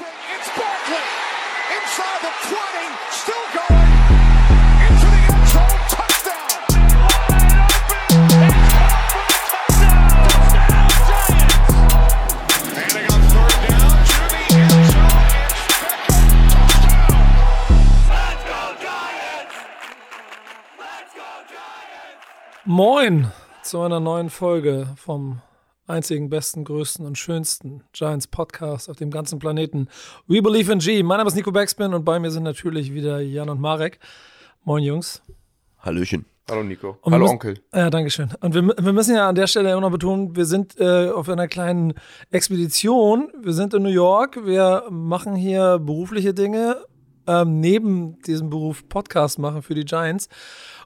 Open. It's Barkley. Inside the 20. Still going. Into the end zone. Touchdown. Manning on third down. To the end zone. It's Beckham. Moin zu einer neuen Folge vom einzigen, besten, größten und schönsten Giants Podcast auf dem ganzen Planeten. We Believe in G. Mein Name ist Nico Backspin und bei mir sind natürlich wieder Jan und Marek. Moin, Jungs. Hallöchen. Hallo Nico. Und Hallo müssen- Onkel. Ja, danke schön. Und wir, wir müssen ja an der Stelle immer noch betonen, wir sind äh, auf einer kleinen Expedition. Wir sind in New York. Wir machen hier berufliche Dinge, ähm, neben diesem Beruf Podcast machen für die Giants.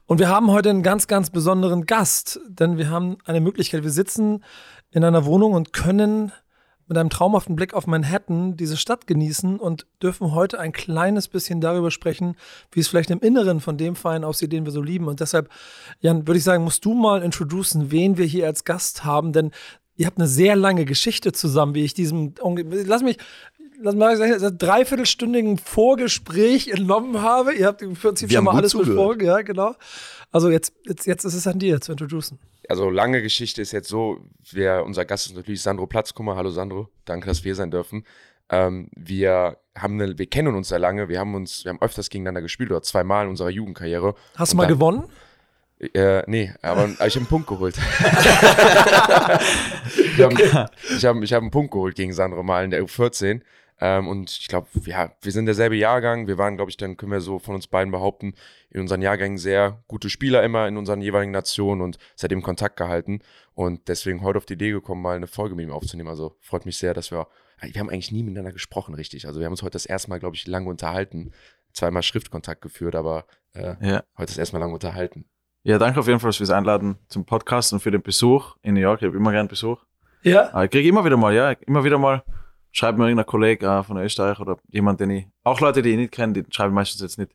Und wir haben heute einen ganz, ganz besonderen Gast, denn wir haben eine Möglichkeit. Wir sitzen in einer Wohnung und können mit einem traumhaften Blick auf Manhattan diese Stadt genießen und dürfen heute ein kleines bisschen darüber sprechen, wie es vielleicht im Inneren von dem Verein aussieht, den wir so lieben. Und deshalb, Jan, würde ich sagen, musst du mal introducen, wen wir hier als Gast haben, denn ihr habt eine sehr lange Geschichte zusammen, wie ich diesem, lass mich, lass mal sagen, das dreiviertelstündigen Vorgespräch entnommen habe. Ihr habt im Prinzip Wir schon mal alles zugehört. besprochen, ja, genau. Also jetzt, jetzt, jetzt ist es an dir zu introducen. Also lange Geschichte ist jetzt so, wir, unser Gast ist natürlich Sandro Platzkummer. Hallo Sandro, danke, dass wir hier sein dürfen. Ähm, wir haben eine, wir kennen uns sehr lange, wir haben uns, wir haben öfters gegeneinander gespielt oder zweimal in unserer Jugendkarriere. Hast du mal dann- gewonnen? Äh, nee, aber ich habe einen Punkt geholt. ich habe ich hab, ich hab einen Punkt geholt gegen Sandro mal in der U14. Ähm, und ich glaube, ja, wir sind derselbe Jahrgang. Wir waren, glaube ich, dann können wir so von uns beiden behaupten, in unseren Jahrgängen sehr gute Spieler immer in unseren jeweiligen Nationen und seitdem Kontakt gehalten. Und deswegen heute auf die Idee gekommen, mal eine Folge mit ihm aufzunehmen. Also freut mich sehr, dass wir, wir haben eigentlich nie miteinander gesprochen, richtig. Also wir haben uns heute das erste Mal, glaube ich, lange unterhalten. Zweimal Schriftkontakt geführt, aber äh, Ja. heute das erste Mal lange unterhalten. ja, danke auf jeden Fall fürs Einladen zum Podcast und für den Besuch in New York. Ich habe immer gern Besuch. Ja. Aber ich kriege immer wieder mal, ja, immer wieder mal schreibt mir irgendein Kollege äh, von Österreich oder jemand, den ich, auch Leute, die ich nicht kenne, die schreiben meistens jetzt nicht,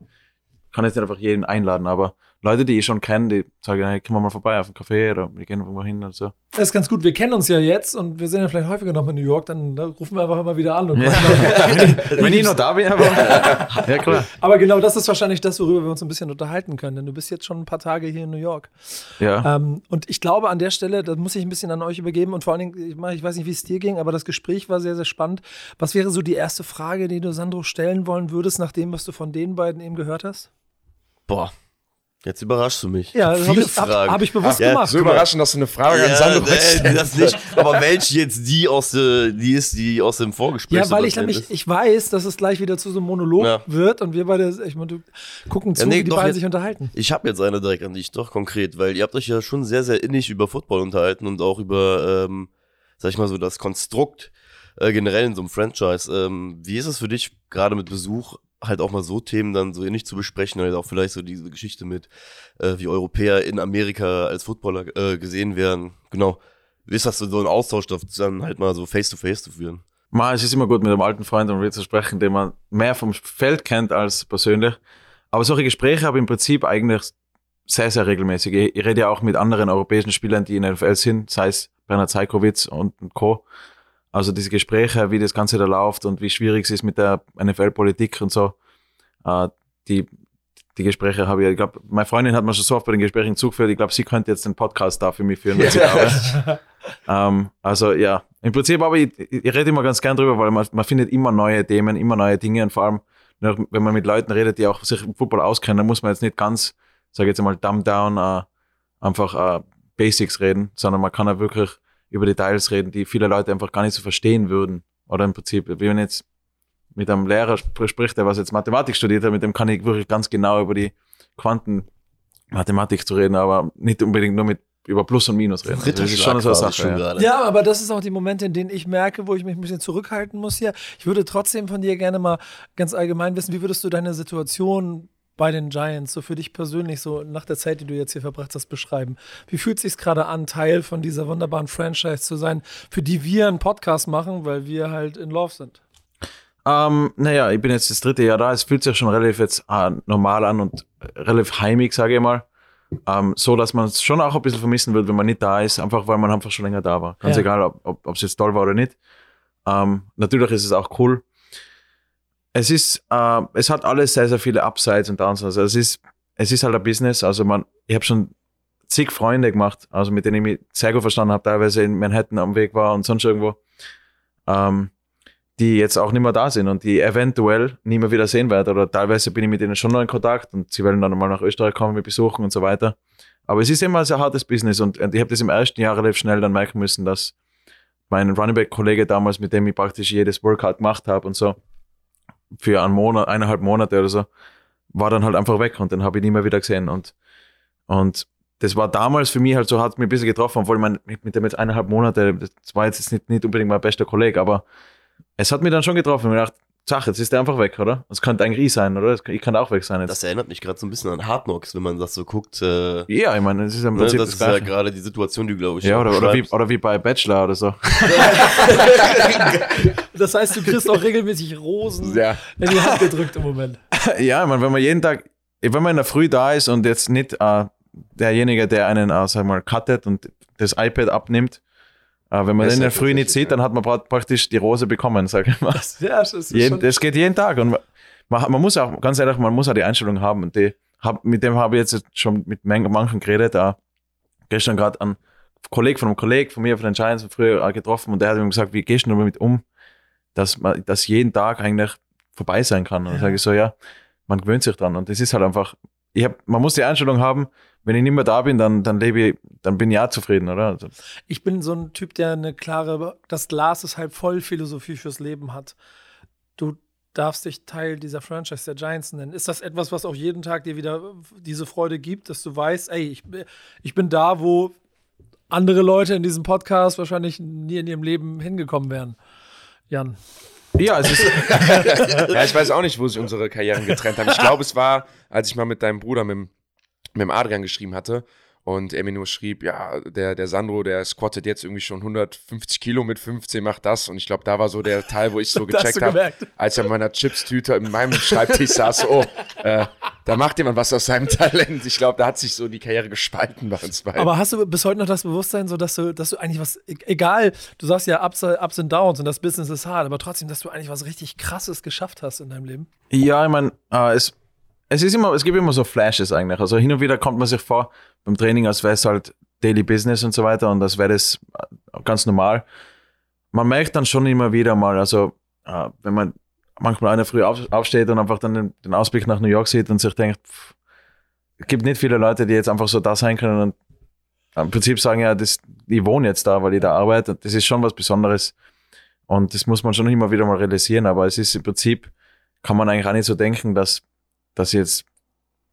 kann jetzt nicht einfach jeden einladen, aber Leute, die ich schon kenne, die sagen, hey, kommen wir mal vorbei auf einen Café oder wir gehen irgendwo hin und so. Das ist ganz gut. Wir kennen uns ja jetzt und wir sind ja vielleicht häufiger noch in New York. Dann ne, rufen wir einfach immer wieder an. Und Ja. Wenn ich noch da bin, aber, ja klar. Aber genau das ist wahrscheinlich das, worüber wir uns ein bisschen unterhalten können. Denn du bist jetzt schon ein paar Tage hier in New York. Ja. Ähm, und ich glaube an der Stelle, das muss ich ein bisschen an euch übergeben. Und vor allen Dingen, ich, ich weiß nicht, wie es dir ging, aber das Gespräch war sehr, sehr spannend. Was wäre so die erste Frage, die du Sandro stellen wollen würdest, nach dem, was du von den beiden eben gehört hast? Boah, jetzt überraschst du mich. Ja, Ich das hab habe ich, hab, hab ich bewusst Ja, gemacht. So überraschend, dass du eine Frage an ja, Sandro nee, das nicht. Aber welche jetzt die aus der, die ist, die aus dem Vorgespräch? Ja, weil ich nämlich, ist? ich weiß, dass es gleich wieder zu so einem Monolog Ja. wird und wir beide, ich meine, du- gucken zu, Ja, nee, wie die doch, beiden jetzt- sich unterhalten. Ich habe jetzt eine direkt an dich, doch konkret, weil ihr habt euch ja schon sehr, sehr innig über Football unterhalten und auch über, ähm, sag ich mal so, das Konstrukt äh, generell in so einem Franchise. Ähm, wie ist es für dich, gerade mit Besuch, halt auch mal so Themen dann so innig zu besprechen oder auch vielleicht so diese Geschichte mit, äh, wie Europäer in Amerika als Footballer äh, gesehen werden? Genau. Wie ist das so, ein Austausch, dann halt mal so face-to-face zu führen? Mal, es ist immer gut, mit einem alten Freund um zu sprechen, den man mehr vom Feld kennt als persönlich. Aber solche Gespräche habe ich im Prinzip eigentlich sehr, sehr regelmäßig. Ich, rede ja auch mit anderen europäischen Spielern, die in der NFL sind, sei es Bernhard Zeikowitz und Co. Also diese Gespräche, wie das Ganze da läuft und wie schwierig es ist mit der NFL-Politik und so, äh, die, die Gespräche habe ich, ich glaube, meine Freundin hat mir schon so oft bei den Gesprächen zugeführt, ich glaube, sie könnte jetzt den Podcast da für mich führen, wenn sie da. Ähm, also ja, im Prinzip aber ich, ich ich rede immer ganz gern drüber, weil man, man findet immer neue Themen, immer neue Dinge und vor allem, wenn man mit Leuten redet, die auch sich im Football auskennen, dann muss man jetzt nicht ganz, sage jetzt einmal, dumb down, äh, einfach äh, Basics reden, sondern man kann auch wirklich über Details reden, die viele Leute einfach gar nicht so verstehen würden. Oder im Prinzip, wie wenn jetzt mit einem Lehrer sp- spricht, der was jetzt Mathematik studiert hat, mit dem kann ich wirklich ganz genau über die Quantenmathematik zu reden, aber nicht unbedingt nur mit über Plus und Minus reden. Also das ist schon so eine Sache. Ja. Ja, aber das ist auch die Momente, in denen ich merke, wo ich mich ein bisschen zurückhalten muss hier. Ich würde trotzdem von dir gerne mal ganz allgemein wissen, wie würdest du deine Situation bei den Giants so für dich persönlich so nach der Zeit, die du jetzt hier verbracht hast, beschreiben? Wie fühlt es sich gerade an, Teil von dieser wunderbaren Franchise zu sein, für die wir einen Podcast machen, weil wir halt in Love sind? Ähm, naja, ich bin jetzt das dritte Jahr da. Es fühlt sich schon relativ jetzt äh, normal an und relativ heimig, sage ich mal. Ähm, so, dass man es schon auch ein bisschen vermissen wird, wenn man nicht da ist, einfach weil man einfach schon länger da war. Ganz Ja. egal, ob es jetzt toll war oder nicht. Ähm, natürlich ist es auch cool. Es ist, äh, es hat alles sehr, sehr viele Upsides und Downsides. Also es ist, es ist halt ein Business. Also man, ich habe schon zig Freunde gemacht, also mit denen ich mich sehr gut verstanden habe, teilweise in Manhattan am Weg war und sonst irgendwo, ähm, die jetzt auch nicht mehr da sind und die eventuell nie mehr wieder sehen werde. Oder teilweise bin ich mit denen schon noch in Kontakt und sie wollen dann mal nach Österreich kommen, mich besuchen und so weiter. Aber es ist immer ein sehr hartes Business und, und ich habe das im ersten Jahr relativ schnell dann merken müssen, dass mein Running Back Kollege damals, mit dem ich praktisch jedes Workout gemacht habe und so, für einen Monat, eineinhalb Monate oder so, war dann halt einfach weg und den habe ich nie mehr wieder gesehen. Und, und das war damals für mich halt so, hat mich ein bisschen getroffen, obwohl man mit dem jetzt eineinhalb Monate, das war jetzt nicht, nicht unbedingt mein bester Kollege, aber es hat mich dann schon getroffen. Ich dachte, Sach, jetzt ist der einfach weg, oder? Das könnte eigentlich ich sein, oder? Ich kann auch weg sein jetzt. Das erinnert mich gerade so ein bisschen an Hard Knocks, wenn man das so guckt. Äh, ja, ich meine, das ist im ne, Prinzip das, das, ist ja gerade die Situation, die glaube ich. Ja, oder, oder, wie, oder wie bei Bachelor oder so. Das heißt, du kriegst auch regelmäßig Rosen Ja. in die Hand gedrückt im Moment. ja, ich meine, wenn man jeden Tag, wenn man in der Früh da ist und jetzt nicht äh, derjenige, der einen, äh, sag mal, cuttet und das iPad abnimmt, wenn man Das den in der Früh nicht sieht, dann hat man pra praktisch die Rose bekommen, sag ich mal. Ja, das ist Jeden, schon, das geht jeden Tag und man, man muss auch, ganz ehrlich, man muss auch die Einstellung haben und die, hab, mit dem habe ich jetzt schon mit man- manchen geredet, äh, gestern gerade ein Kollege von einem Kollegen von mir von den Giants von früher getroffen und der hat mir gesagt, wie gehst du damit um, dass man, dass jeden Tag eigentlich vorbei sein kann. Und dann sage ich so, ja, man gewöhnt sich dran und das ist halt einfach, ich hab, man muss die Einstellung haben, wenn ich nicht mehr da bin, dann, dann lebe ich, dann bin ich auch zufrieden, oder? Also, ich bin so ein Typ, der eine klare, das Glas ist halb voll Philosophie fürs Leben hat. Du darfst dich Teil dieser Franchise der Giants nennen. Ist das etwas, was auch jeden Tag dir wieder diese Freude gibt, dass du weißt, ey, ich, ich bin da, wo andere Leute in diesem Podcast wahrscheinlich nie in ihrem Leben hingekommen wären? Jan. Ja, es ist, ja, ich weiß auch nicht, wo sich unsere Karrieren getrennt haben. Ich glaube, es war, als ich mal mit deinem Bruder, mit, dem- mit dem Adrian geschrieben hatte und er mir nur schrieb, ja, der, der Sandro, der squattet jetzt irgendwie schon 150 Kilo mit 15, macht das. Und ich glaube, da war so der Teil, wo ich so gecheckt habe, als er in meiner Chips-Tüte in meinem Schreibtisch saß, oh, äh, da macht jemand was aus seinem Talent. Ich glaube, da hat sich so die Karriere gespalten bei uns beiden. Aber hast du bis heute noch das Bewusstsein, so dass du, dass du eigentlich was, e- egal, du sagst ja Ups, Ups and Downs und das Business ist hart, aber trotzdem, dass du eigentlich was richtig Krasses geschafft hast in deinem Leben? Ja, ich meine, äh, es, es ist immer, es gibt immer so Flashes eigentlich. Also hin und wieder kommt man sich vor beim Training, als wäre es halt Daily Business und so weiter und das wäre das äh, ganz normal. Man merkt dann schon immer wieder mal, also äh, wenn man manchmal einer früh auf, aufsteht und einfach dann den, den Ausblick nach New York sieht und sich denkt, pff, es gibt nicht viele Leute, die jetzt einfach so da sein können und im Prinzip sagen, ja, das, ich wohne jetzt da, weil ich da arbeite. Das ist schon was Besonderes. Und das muss man schon immer wieder mal realisieren. Aber es ist im Prinzip, kann man eigentlich auch nicht so denken, dass, dass jetzt,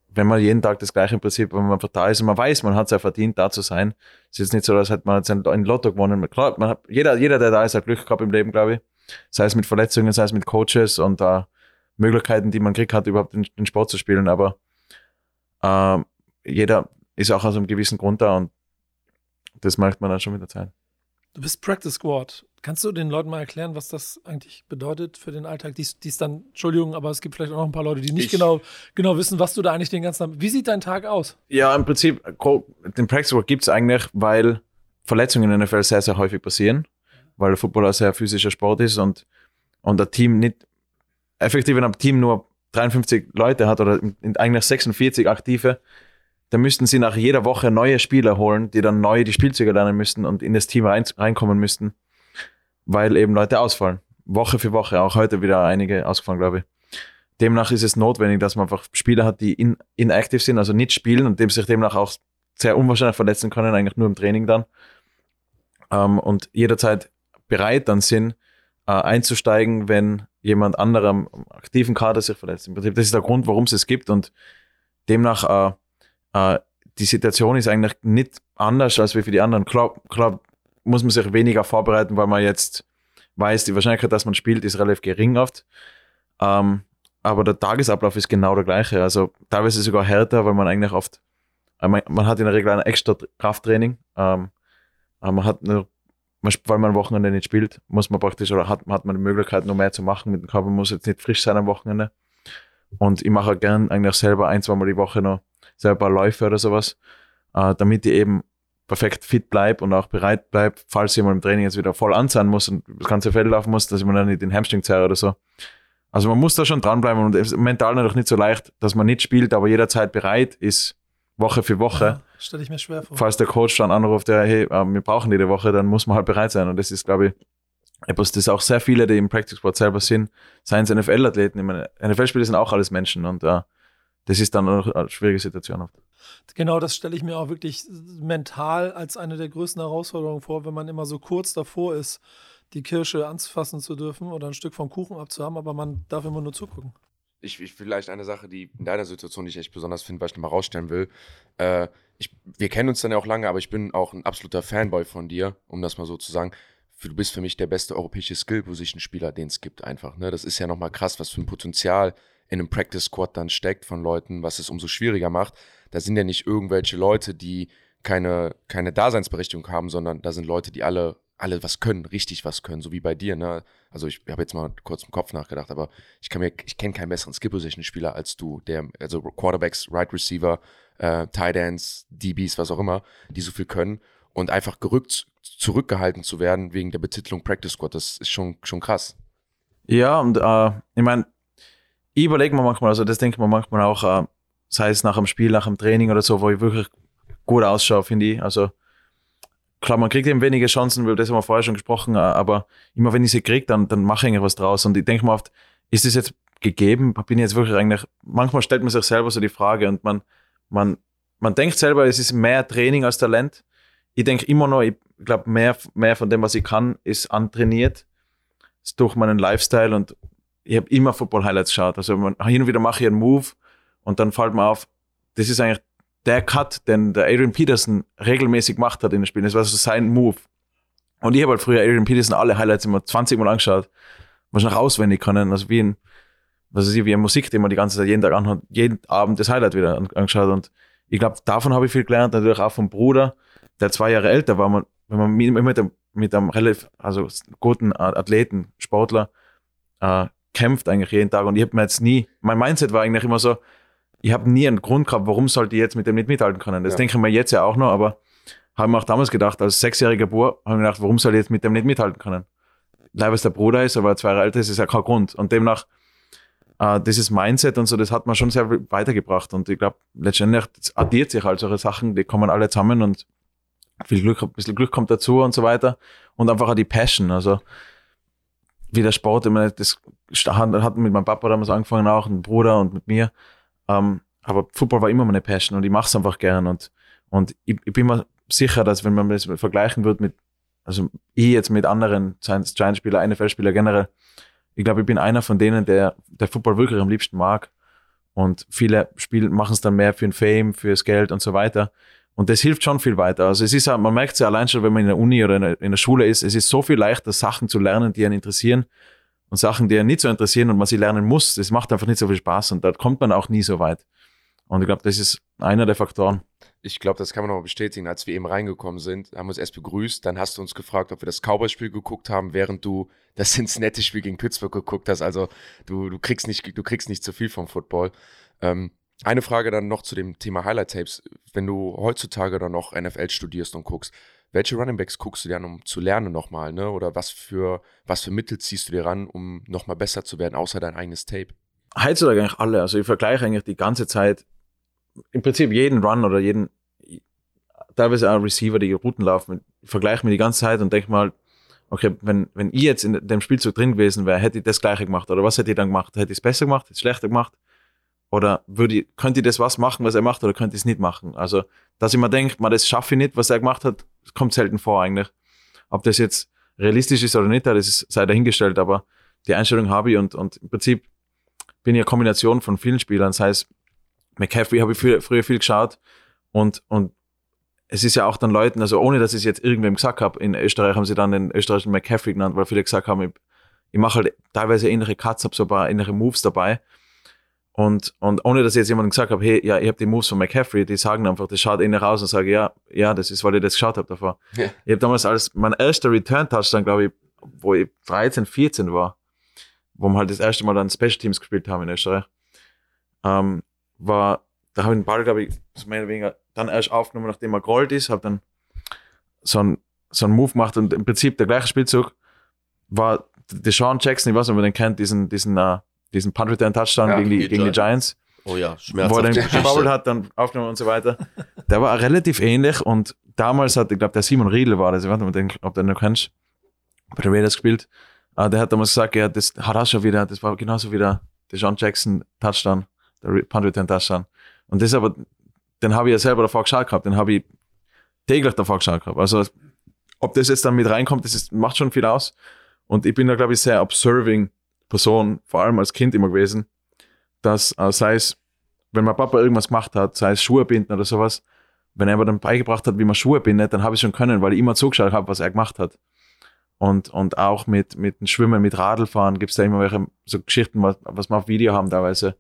wenn man jeden Tag das gleiche im Prinzip, wenn man einfach da ist und man weiß, man hat es ja verdient, da zu sein. Es ist jetzt nicht so, als hätte man jetzt ein, ein Lotto gewonnen. Klar, man hat, jeder, jeder, der da ist, hat Glück gehabt im Leben, glaube ich. Sei es mit Verletzungen, sei es mit Coaches und äh, Möglichkeiten, die man kriegt hat, überhaupt den, den Sport zu spielen. Aber äh, jeder ist auch aus einem gewissen Grund da und das merkt man dann schon mit der Zeit. Du bist Practice Squad. Kannst du den Leuten mal erklären, was das eigentlich bedeutet für den Alltag? Dies, dies dann, Entschuldigung, aber es gibt vielleicht auch noch ein paar Leute, die nicht Ich- genau, genau wissen, was du da eigentlich den ganzen Tag. Wie sieht dein Tag aus? Ja, im Prinzip, den Practice Work gibt es eigentlich, weil Verletzungen in der NFL sehr, sehr häufig passieren, weil Football ein sehr physischer Sport ist und, und ein Team nicht, effektiv, wenn ein Team nur 53 Leute hat oder eigentlich 46 aktive, dann müssten sie nach jeder Woche neue Spieler holen, die dann neu die Spielzüge lernen müssten und in das Team rein, reinkommen müssten, weil eben Leute ausfallen. Woche für Woche, auch heute wieder einige ausgefallen, glaube ich. Demnach ist es notwendig, dass man einfach Spieler hat, die in, inactive sind, also nicht spielen und dem sich demnach auch sehr unwahrscheinlich verletzen können, eigentlich nur im Training dann. Ähm, und jederzeit bereit dann sind, äh, einzusteigen, wenn jemand am aktiven Kader sich verletzt. Im Prinzip, das ist der Grund, warum es es gibt und demnach äh, äh, die Situation ist eigentlich nicht anders als wie für die anderen. Klar, klar muss man sich weniger vorbereiten, weil man jetzt weiß, die Wahrscheinlichkeit, dass man spielt, ist relativ gering oft. Ähm, aber der Tagesablauf ist genau der gleiche. Also teilweise sogar härter, weil man eigentlich oft, äh, man, man hat in der Regel ein extra Krafttraining. Ähm, man hat sp- weil man am Wochenende nicht spielt, muss man praktisch oder hat, hat man die Möglichkeit, noch mehr zu machen mit dem Körper. Man muss jetzt nicht frisch sein am Wochenende. Und ich mache gern eigentlich selber ein, zweimal die Woche noch selber Läufe oder sowas, äh, damit ich eben perfekt fit bleibe und auch bereit bleibe, falls jemand im Training jetzt wieder voll anzahlen muss und das ganze Feld laufen muss, dass ich mir dann nicht den Hamstring zerre oder so. Also man muss da schon dranbleiben und es ist mental natürlich nicht so leicht, dass man nicht spielt, aber jederzeit bereit ist, Woche für Woche. Ja, Stelle ich mir schwer vor. Falls der Coach dann anruft, ja, hey, äh, wir brauchen die Woche, dann muss man halt bereit sein. Und das ist, glaube ich, etwas, das auch sehr viele, die im Practice Squad selber sind, seien es NFL-Athleten, ich meine, NFL-Spieler sind auch alles Menschen und äh, das ist dann eine schwierige Situation oft. Genau, das stelle ich mir auch wirklich mental als eine der größten Herausforderungen vor, wenn man immer so kurz davor ist, die Kirsche anzufassen zu dürfen oder ein Stück vom Kuchen abzuhaben, aber man darf immer nur zugucken. Ich, ich vielleicht eine Sache, die in deiner Situation, die ich echt besonders finde, weil ich nochmal rausstellen will. Äh, ich, wir kennen uns dann ja auch lange, aber ich bin auch ein absoluter Fanboy von dir, um das mal so zu sagen. Du bist für mich der beste europäische Skill-Position-Spieler, den es gibt, einfach. Ne? Das ist ja nochmal krass, was für ein Potenzial in einem Practice-Squad dann steckt von Leuten, was es umso schwieriger macht. Da sind ja nicht irgendwelche Leute, die keine, keine Daseinsberechtigung haben, sondern da sind Leute, die alle alle was können, richtig was können, so wie bei dir. Ne? Also ich habe jetzt mal kurz im Kopf nachgedacht, aber ich kann mir, ich kenne keinen besseren Skill-Position-Spieler als du, der, also Quarterbacks, Right Receiver, äh, Tight Ends, DBs, was auch immer, die so viel können und einfach gerückt, zurückgehalten zu werden wegen der Betitelung Practice Squad, das ist schon, schon krass. Ja, und äh, ich meine, ich überlege mir manchmal, also das denke ich mir manchmal auch, äh, sei es nach dem Spiel, nach dem Training oder so, wo ich wirklich gut ausschaue, finde ich. Also klar, man kriegt eben wenige Chancen, weil das haben wir vorher schon gesprochen, äh, aber immer wenn ich sie kriege, dann, dann mache ich eigentlich was draus. Und ich denke mir oft, ist das jetzt gegeben? Bin ich jetzt wirklich eigentlich, manchmal stellt man sich selber so die Frage und man, man, man denkt selber, es ist mehr Training als Talent. Ich denke immer noch, ich glaube, mehr, mehr von dem, was ich kann, ist antrainiert. Ist durch meinen Lifestyle und ich habe immer Football-Highlights geschaut. Also man, hin und wieder mache ich einen Move und dann fällt mir auf, das ist eigentlich der Cut, den der Adrian Peterson regelmäßig gemacht hat in den Spielen. Das war so sein Move. Und ich habe halt früher Adrian Peterson alle Highlights immer 20 Mal angeschaut, wahrscheinlich auswendig können, also wie ein, was weiß ich, wie eine Musik, die man die ganze Zeit jeden Tag anhört, jeden Abend das Highlight wieder angeschaut. Und ich glaube, davon habe ich viel gelernt, natürlich auch vom Bruder, der zwei Jahre älter war, man, wenn man mit, mit, einem, mit einem relativ, also guten Athleten, Sportler, äh, kämpft eigentlich jeden Tag. Und ich habe mir jetzt nie, mein Mindset war eigentlich immer so, ich habe nie einen Grund gehabt, warum sollte ich jetzt mit dem nicht mithalten können. Das ja. denke ich mir jetzt ja auch noch, aber habe mir auch damals gedacht, als sechsjähriger Bub, habe ich mir gedacht, warum soll ich jetzt mit dem nicht mithalten können? Leibes der Bruder ist, aber zwei Jahre älter ist, ist ja kein Grund. Und demnach, äh, dieses Mindset und so, das hat man schon sehr weitergebracht. Und ich glaube, letztendlich addiert sich halt solche Sachen, die kommen alle zusammen und viel Glück, ein bisschen Glück kommt dazu und so weiter. Und einfach auch die Passion. Also, wie der Sport, ich meine, das hat mit meinem Papa damals angefangen auch, ein Bruder und mit mir. Ähm, aber Football war immer meine Passion und ich mache es einfach gern. Und, und ich, ich, bin mir sicher, dass wenn man das vergleichen wird mit, also ich jetzt mit anderen Giants-Spieler, NFL-Spieler generell, ich glaube, ich bin einer von denen, der, der Football wirklich am liebsten mag. Und viele spielen, machen es dann mehr für den Fame, fürs Geld und so weiter. Und das hilft schon viel weiter. Also es ist man merkt es ja allein schon, wenn man in der Uni oder in der, in der Schule ist, es ist so viel leichter, Sachen zu lernen, die einen interessieren, und Sachen, die einen nicht so interessieren und man sie lernen muss, das macht einfach nicht so viel Spaß und da kommt man auch nie so weit. Und ich glaube, das ist einer der Faktoren. Ich glaube, das kann man noch bestätigen. Als wir eben reingekommen sind, haben wir uns erst begrüßt. Dann hast du uns gefragt, ob wir das Cowboy-Spiel geguckt haben, während du das Cincinnati-Spiel gegen Pittsburgh geguckt hast. Also du, du, kriegst, nicht, du kriegst nicht zu viel vom Football. Ähm, eine Frage dann noch zu dem Thema Highlight-Tapes. Wenn du heutzutage dann noch NFL studierst und guckst, welche Runningbacks guckst du dir an, um zu lernen nochmal, ne? Oder was für, was für Mittel ziehst du dir ran, um nochmal besser zu werden, außer dein eigenes Tape? Heutzutage eigentlich alle. Also ich vergleiche eigentlich die ganze Zeit, im Prinzip jeden Run oder jeden, teilweise auch Receiver, die Routen laufen, ich vergleiche mir die ganze Zeit und denke mal, okay, wenn, wenn ich jetzt in dem Spielzug drin gewesen wäre, hätte ich das gleiche gemacht. Oder was hätte ich dann gemacht? Hätte ich es besser gemacht? Hätte ich es schlechter gemacht? Oder würde ich, könnte ich das was machen, was er macht, oder könnte ich es nicht machen? Also, dass ich mir denke, man, das schaffe ich nicht, was er gemacht hat, kommt selten vor eigentlich. Ob das jetzt realistisch ist oder nicht, das ist, sei dahingestellt, aber die Einstellung habe ich und, und im Prinzip bin ich eine Kombination von vielen Spielern, sei es McCaffrey habe ich früher, früher viel geschaut und, und es ist ja auch dann Leuten, also ohne dass ich es jetzt irgendwem gesagt habe, in Österreich haben sie dann den österreichischen McCaffrey genannt, weil viele gesagt haben, ich, ich mache halt teilweise innere Cuts, habe so ein paar innere Moves dabei und, und ohne dass ich jetzt jemandem gesagt habe, hey, ja, ich habe die Moves von McCaffrey, die sagen einfach, das schaut innen raus und sage, ja, ja, das ist, weil ich das geschaut habe davor. Ja. Ich habe damals als mein erster Return-Touchdown, glaube ich, wo ich 13, 14 war, wo wir halt das erste Mal dann Special Teams gespielt haben in Österreich, ähm, war, da habe ich den Ball, glaube ich, mehr oder weniger dann erst aufgenommen, nachdem er gerollt ist, habe dann so ein so ein Move gemacht und im Prinzip der gleiche Spielzug war Deshaun Jackson, ich weiß nicht, ob man den kennt, diesen, diesen uh, diesen Punt Return Touchdown Ja, gegen, die, gegen die Giants. Oh ja, wo er schmerzhaft. Geschichte. gefoult hat, dann aufgenommen und so weiter. Der war relativ ähnlich und damals hat, ich glaube, der Simon Riedel war das, ich weiß nicht, ob du den- noch kennst, bei den Raiders gespielt. Äh, der hat damals gesagt, ja, das hat er schon wieder, das war genauso wie der, der John Jackson Touchdown, der Punt Return Touchdown. Und das aber, den habe ich ja selber davor geschaut gehabt, den habe ich täglich davor geschaut gehabt. Also, ob das jetzt dann mit reinkommt, das ist, macht schon viel aus. Und ich bin da, glaube ich, sehr observing Person, vor allem als Kind immer gewesen, dass, äh, sei es, wenn mein Papa irgendwas gemacht hat, sei es Schuhe binden oder sowas, wenn er mir dann beigebracht hat, wie man Schuhe bindet, dann habe ich schon können, weil ich immer zugeschaut habe, was er gemacht hat. Und, und auch mit, mit dem Schwimmen, mit Radlfahren gibt es da immer welche so Geschichten, was, was wir auf Video haben teilweise,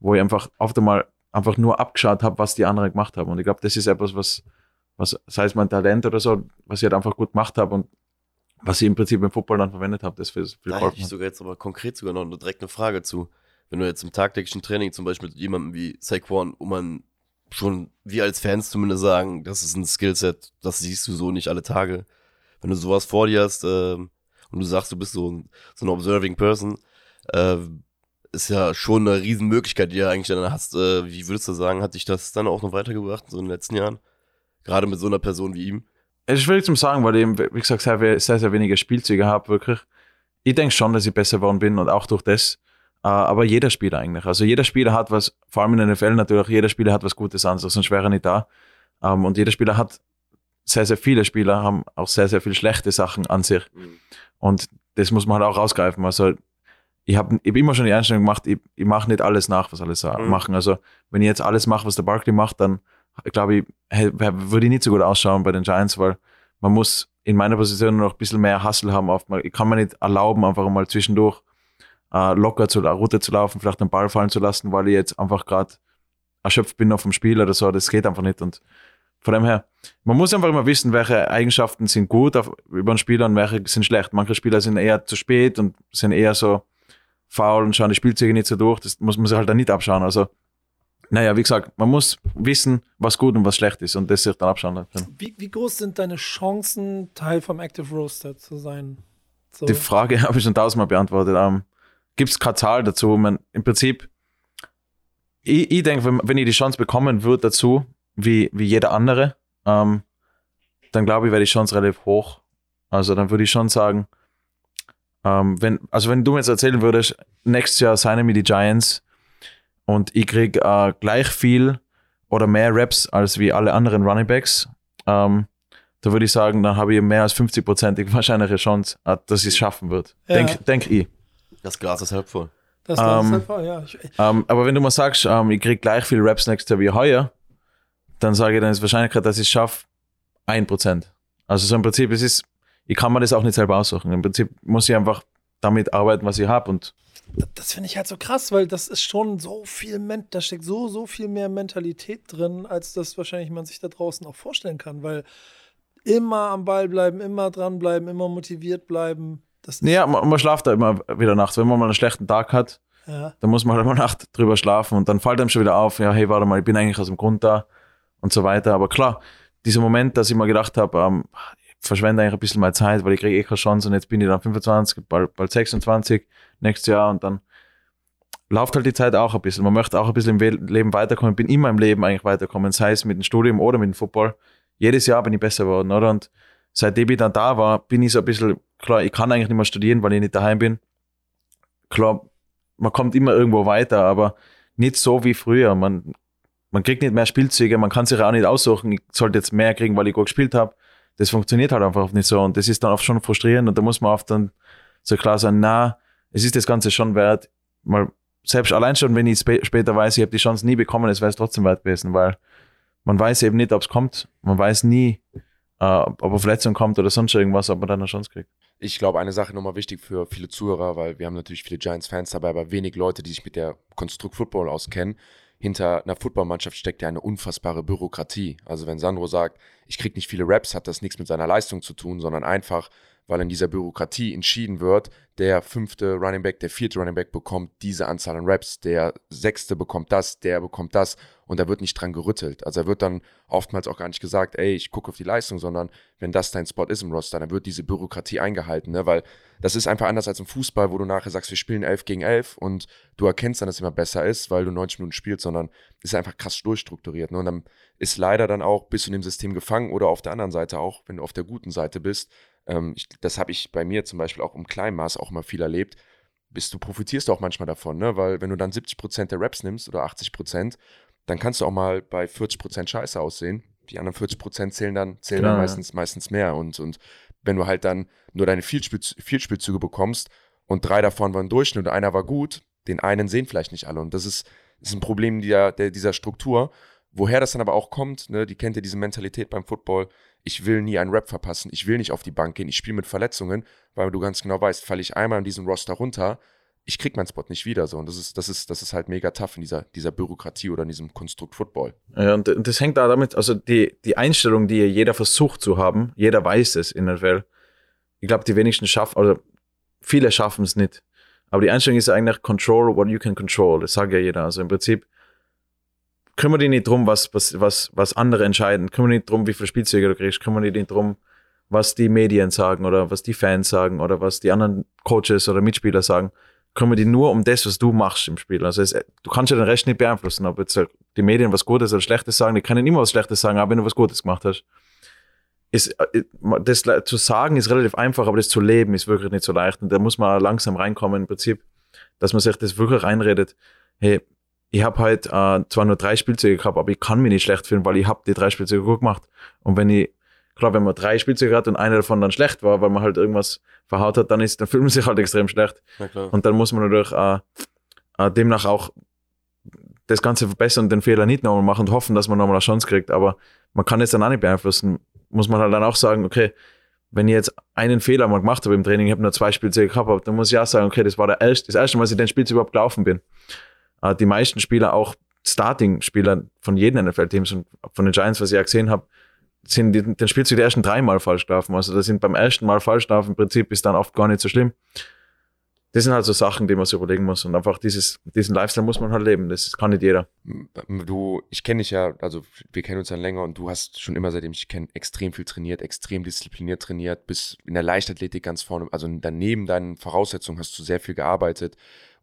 wo ich einfach oft einmal einfach nur abgeschaut habe, was die anderen gemacht haben. Und ich glaube, das ist etwas, was, was, sei es mein Talent oder so, was ich halt einfach gut gemacht habe und was ich im Prinzip im Football dann verwendet habe, das für viel Da hätte ich sogar jetzt aber konkret sogar noch eine direkte Frage zu. Wenn du jetzt im tagtäglichen Training zum Beispiel mit jemandem wie Saquon, wo man schon, wir als Fans zumindest sagen, das ist ein Skillset, das siehst du so nicht alle Tage. Wenn du sowas vor dir hast ähm, und du sagst, du bist so, ein, so eine observing person, äh, ist ja schon eine Riesenmöglichkeit, die du eigentlich dann hast. Äh, wie würdest du sagen, hat dich das dann auch noch weitergebracht, so in den letzten Jahren? Gerade mit so einer Person wie ihm? Es ist schwierig zu sagen, weil ich eben, wie gesagt, sehr, sehr, sehr wenige Spielzüge habe, wirklich. Ich denke schon, dass ich besser geworden bin und auch durch das. Äh, aber jeder Spieler eigentlich. Also jeder Spieler hat was, vor allem in der NFL natürlich, jeder Spieler hat was Gutes an sich, sonst wäre er nicht da. Ähm, und jeder Spieler hat, sehr, sehr viele Spieler haben auch sehr, sehr viele schlechte Sachen an sich. Und das muss man halt auch rausgreifen. Also ich habe ich hab immer schon die Einstellung gemacht, ich, ich mache nicht alles nach, was alle sa- Mhm. machen. Also wenn ich jetzt alles mache, was der Barkley macht, dann glaube ich, würde ich nicht so gut ausschauen bei den Giants, weil man muss in meiner Position noch ein bisschen mehr Hustle haben. Auf, ich kann mir nicht erlauben, einfach mal zwischendurch äh, locker zur Route zu laufen, vielleicht den Ball fallen zu lassen, weil ich jetzt einfach gerade erschöpft bin noch vom Spiel oder so. Das geht einfach nicht. Und von dem her, man muss einfach immer wissen, welche Eigenschaften sind gut auf, über einen Spieler und welche sind schlecht. Manche Spieler sind eher zu spät und sind eher so faul und schauen die Spielzüge nicht so durch. Das muss man sich halt dann nicht abschauen. Also, naja, wie gesagt, man muss wissen, was gut und was schlecht ist und das sich dann abschauen können. Wie, wie groß sind deine Chancen, Teil vom Active Roster zu sein? So. Die Frage habe ich schon tausendmal beantwortet. Ähm, Gibt es keine Zahl dazu? Man, Im Prinzip, ich, ich denke, wenn, wenn ich die Chance bekommen würde dazu, wie, wie jeder andere, ähm, dann glaube ich, wäre die Chance relativ hoch. Also dann würde ich schon sagen, ähm, wenn, also wenn du mir jetzt erzählen würdest, nächstes Jahr signen mir die Giants und ich kriege äh, gleich viel oder mehr Reps als wie alle anderen Running Backs, ähm, da würde ich sagen, dann habe ich mehr als 50-prozentig wahrscheinliche Chance, äh, dass ich es schaffen wird. Ja. Denk, denk ich. Das Glas ist halb voll. das war ähm, halt voll, ja. Ähm, aber wenn du mal sagst, ähm, ich krieg gleich viel Raps nächstes Jahr wie heuer, dann sage ich, dann ist die Wahrscheinlichkeit, dass ich es schaffe, 1%. Also so im Prinzip, es ist, ich kann mir das auch nicht selber aussuchen. Im Prinzip muss ich einfach damit arbeiten, was ich habe. Und das finde ich halt so krass, weil das ist schon so viel, Men da steckt so, so viel mehr Mentalität drin, als das wahrscheinlich man sich da draußen auch vorstellen kann, weil immer am Ball bleiben, immer dranbleiben, immer motiviert bleiben. Das ist, ja, man, man schlaft da immer wieder nachts. Wenn man mal einen schlechten Tag hat, ja. dann muss man halt mal Nacht drüber schlafen und dann fällt einem schon wieder auf, ja, hey, warte mal, ich bin eigentlich aus dem Grund da und so weiter. Aber klar, dieser Moment, dass ich mir gedacht habe, ähm, ich verschwende eigentlich ein bisschen meine Zeit, weil ich kriege eh keine Chance und jetzt bin ich dann 25, bald, bald 26 nächstes Jahr und dann läuft halt die Zeit auch ein bisschen. Man möchte auch ein bisschen im Leben weiterkommen, bin immer im Leben eigentlich weiterkommen, sei es mit dem Studium oder mit dem Football. Jedes Jahr bin ich besser geworden, oder? Und seitdem ich dann da war, bin ich so ein bisschen, klar, ich kann eigentlich nicht mehr studieren, weil ich nicht daheim bin. Klar, man kommt immer irgendwo weiter, aber nicht so wie früher. Man, man kriegt nicht mehr Spielzüge, man kann sich auch nicht aussuchen, ich sollte jetzt mehr kriegen, weil ich gut gespielt habe. Das funktioniert halt einfach nicht so und das ist dann oft schon frustrierend und da muss man oft dann so klar sein, na, es ist das Ganze schon wert, mal selbst allein schon, wenn ich spä später weiß, ich habe die Chance nie bekommen, es wäre es trotzdem wert gewesen, weil man weiß eben nicht, ob es kommt. Man weiß nie, äh, ob eine Verletzung kommt oder sonst irgendwas, ob man dann eine Chance kriegt. Ich glaube, eine Sache nochmal wichtig für viele Zuhörer, weil wir haben natürlich viele Giants-Fans dabei, aber wenig Leute, die sich mit der Konstrukt Football auskennen. Hinter einer Footballmannschaft steckt ja eine unfassbare Bürokratie. Also wenn Sandro sagt, ich krieg nicht viele Raps, hat das nichts mit seiner Leistung zu tun, sondern einfach, weil in dieser Bürokratie entschieden wird, der fünfte Running Back, der vierte Running Back bekommt diese Anzahl an Reps, der sechste bekommt das, der bekommt das und da wird nicht dran gerüttelt. Also da wird dann oftmals auch gar nicht gesagt, ey, ich gucke auf die Leistung, sondern wenn das dein Spot ist im Roster, dann wird diese Bürokratie eingehalten, ne? weil das ist einfach anders als im Fußball, wo du nachher sagst, wir spielen 11 gegen 11 und du erkennst dann, dass es immer besser ist, weil du 90 Minuten spielst, sondern ist einfach krass durchstrukturiert. Ne? Und dann ist leider dann auch, bist du in dem System gefangen oder auf der anderen Seite auch, wenn du auf der guten Seite bist, ähm, ich, das habe ich bei mir zum Beispiel auch im kleinen Maß auch mal viel erlebt, bist du profitierst auch manchmal davon, ne? weil wenn du dann 70% der Raps nimmst oder 80%, dann kannst du auch mal bei 40% Scheiße aussehen. Die anderen 40% zählen dann, zählen Klar, dann ja. meistens, meistens mehr. Und, und wenn du halt dann nur deine Vielspiel, Vielspielzüge bekommst und drei davon waren Durchschnitt und einer war gut, den einen sehen vielleicht nicht alle. Und das ist, ist ein Problem dieser, der, dieser Struktur. Woher das dann aber auch kommt, ne, die kennt ja diese Mentalität beim Football, ich will nie einen Rap verpassen, ich will nicht auf die Bank gehen, ich spiele mit Verletzungen, weil du ganz genau weißt, falle ich einmal in diesem Roster runter, ich krieg meinen Spot nicht wieder so. Und das ist, das ist, das ist halt mega tough in dieser, dieser Bürokratie oder in diesem Konstrukt Football. Ja, und, das hängt da damit, also die, die Einstellung, die jeder versucht zu haben, jeder weiß es in der NFL. Ich glaube, die wenigsten schaffen, also viele schaffen es nicht. Aber die Einstellung ist eigentlich control what you can control. Das sagt ja jeder. Also im Prinzip kümmere dich nicht drum, was, was, was, was andere entscheiden. Kümmere dich nicht drum, wie viele Spielzüge du kriegst. Kümmere dich nicht drum, was die Medien sagen oder was die Fans sagen oder was die anderen Coaches oder Mitspieler sagen. Kümmere dich nur um das, was du machst im Spiel. Also es, du kannst ja den Rest nicht beeinflussen, ob jetzt halt die Medien was Gutes oder Schlechtes sagen. Die können immer was Schlechtes sagen, aber wenn du was Gutes gemacht hast. Ist, äh, das zu sagen ist relativ einfach, aber das zu leben ist wirklich nicht so leicht. Und da muss man langsam reinkommen im Prinzip, dass man sich das wirklich reinredet. Hey, ich habe halt äh, zwar nur drei Spielzeuge gehabt, aber ich kann mich nicht schlecht fühlen, weil ich habe die drei Spielzeuge gut gemacht. Und wenn ich, klar, wenn man drei Spielzeuge hat und einer davon dann schlecht war, weil man halt irgendwas verhaut hat, dann ist, dann fühlt man sich halt extrem schlecht. Und dann muss man natürlich äh, äh, demnach auch das Ganze verbessern und den Fehler nicht nochmal machen und hoffen, dass man nochmal eine Chance kriegt. Aber man kann es dann auch nicht beeinflussen. Muss man halt dann auch sagen, okay, wenn ich jetzt einen Fehler mal gemacht habe im Training, ich habe nur zwei Spielzeuge gehabt, dann muss ich auch sagen, okay, das war der erste, das erste Mal, dass ich den Spielzug überhaupt gelaufen bin. Äh, die meisten Spieler, auch Starting-Spieler von jedem NFL-Teams und von den Giants, was ich ja gesehen habe, sind die, den Spielzug die ersten dreimal falsch gelaufen. Also das sind beim ersten Mal falsch gelaufen, im Prinzip ist dann oft gar nicht so schlimm. Das sind halt so Sachen, die man sich überlegen muss. Und einfach dieses, diesen Lifestyle muss man halt leben. Das kann nicht jeder. Du, ich kenne dich ja, also wir kennen uns ja länger und du hast schon immer, seitdem ich kenne, extrem viel trainiert, extrem diszipliniert trainiert, bis in der Leichtathletik ganz vorne, also daneben deinen Voraussetzungen hast du sehr viel gearbeitet.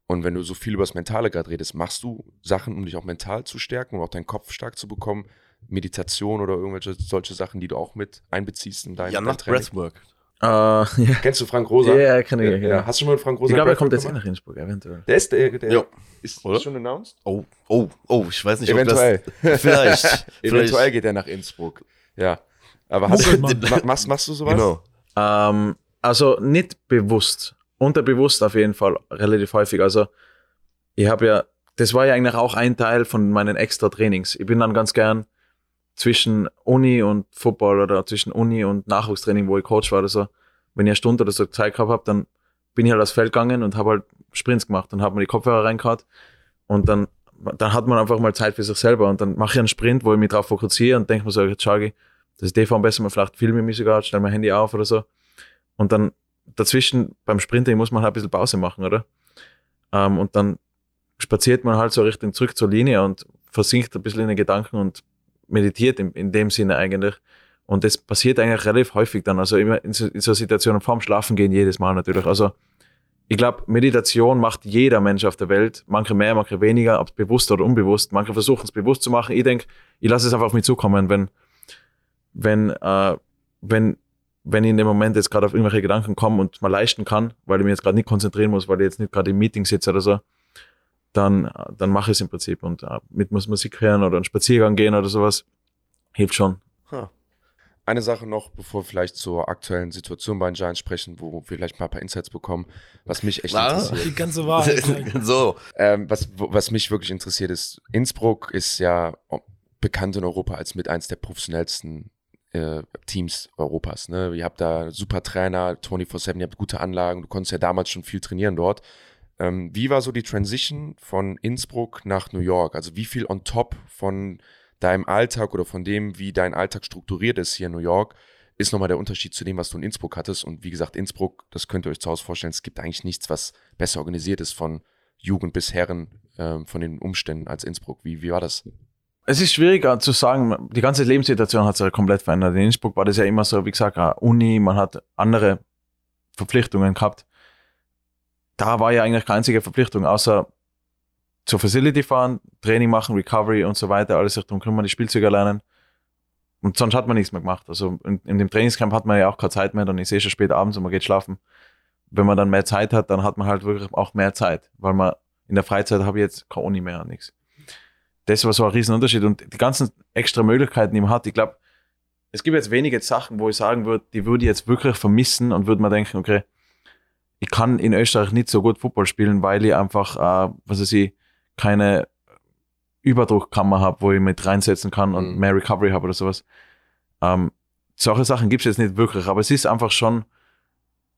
Und wenn du so viel über das Mentale gerade redest, machst du Sachen, um dich auch mental zu stärken und auch deinen Kopf stark zu bekommen? Meditation oder irgendwelche solche Sachen, die du auch mit einbeziehst in dein, Jan dein macht? Breathwork. Äh, ja. Kennst du Frank Rosa? Ja, ja, kenn ich, ja, ja. ja. Hast du schon mal mit Frank Rosa Ich glaube, er kommt jetzt eh nach Innsbruck, eventuell. Der ist der, der Jo. ist Oder? schon announced? Oh, oh, oh, ich weiß nicht, Eventuell. ob das... Vielleicht. Eventuell geht er nach Innsbruck. Ja. Aber hast du, machst, machst du sowas? Genau. Ähm, also nicht bewusst. Unterbewusst auf jeden Fall relativ häufig. Also ich habe ja, das war ja eigentlich auch ein Teil von meinen extra Trainings. Ich bin dann ganz gern zwischen Uni und Football oder zwischen Uni und Nachwuchstraining, wo ich Coach war oder so. Wenn ich eine Stunde oder so Zeit gehabt habe, dann bin ich halt aufs Feld gegangen und habe halt Sprints gemacht und habe mir die Kopfhörer reingehauen und dann, dann hat man einfach mal Zeit für sich selber und dann mache ich einen Sprint, wo ich mich drauf fokussiere und denke mir so, jetzt schau ich, das ist am besten, mal vielleicht filme ich mich sogar, stelle mein Handy auf oder so. Und dann dazwischen beim Sprinting muss man halt ein bisschen Pause machen, oder? Ähm, und dann spaziert man halt so Richtung zurück zur Linie und versinkt ein bisschen in den Gedanken und meditiert in, in dem Sinne eigentlich. Und das passiert eigentlich relativ häufig dann, also immer in so, in so Situationen vorm Schlafen gehen jedes Mal natürlich. Also ich glaube, Meditation macht jeder Mensch auf der Welt, manche mehr, manche weniger, ob bewusst oder unbewusst. Manche versuchen es bewusst zu machen. Ich denke, ich lasse es einfach auf mich zukommen, wenn, wenn, äh, wenn, wenn ich in dem Moment jetzt gerade auf irgendwelche Gedanken komme und mal leisten kann, weil ich mich jetzt gerade nicht konzentrieren muss, weil ich jetzt nicht gerade im Meeting sitze oder so, dann, dann mache ich es im Prinzip und äh, mit muss Musik hören oder einen Spaziergang gehen oder sowas, hilft schon. Eine Sache noch, bevor wir vielleicht zur aktuellen Situation bei den Giants sprechen, wo wir vielleicht mal ein paar Insights bekommen, was mich echt Ah. interessiert. Die ganze Wahrheit. so. Ähm, was, was mich wirklich interessiert ist, Innsbruck ist ja bekannt in Europa als mit eins der professionellsten äh, Teams Europas. Ne? Ihr habt da super Trainer, 24-7, ihr habt gute Anlagen, du konntest ja damals schon viel trainieren dort. Ähm, wie war so die Transition von Innsbruck nach New York? Also wie viel on top von deinem Alltag oder von dem, wie dein Alltag strukturiert ist hier in New York, ist nochmal der Unterschied zu dem, was du in Innsbruck hattest. Und wie gesagt, Innsbruck, das könnt ihr euch zu Hause vorstellen, es gibt eigentlich nichts, was besser organisiert ist von Jugend bis Herren, ähm, von den Umständen als Innsbruck. Wie, wie war das? Es ist schwieriger zu sagen, die ganze Lebenssituation hat sich ja komplett verändert. In Innsbruck war das ja immer so, wie gesagt, Uni, man hat andere Verpflichtungen gehabt. Da war ja eigentlich keine einzige Verpflichtung, außer zur Facility fahren, Training machen, Recovery und so weiter, alles sich darum kümmern, die Spielzeuge lernen. Und sonst hat man nichts mehr gemacht. Also in, in dem Trainingscamp hat man ja auch keine Zeit mehr, dann ist eh schon spät abends und man geht schlafen. Wenn man dann mehr Zeit hat, dann hat man halt wirklich auch mehr Zeit, weil man in der Freizeit habe ich jetzt keine Uni mehr, nichts. Das war so ein Riesenunterschied und die ganzen extra Möglichkeiten, die man hat, ich glaube, es gibt jetzt wenige Sachen, wo ich sagen würde, die würde ich jetzt wirklich vermissen und würde mir denken, okay, ich kann in Österreich nicht so gut Football spielen, weil ich einfach, äh, was weiß ich, keine Überdruckkammer habe, wo ich mit reinsetzen kann und Mhm. mehr Recovery habe oder sowas. Ähm, solche Sachen gibt es jetzt nicht wirklich, aber es ist einfach schon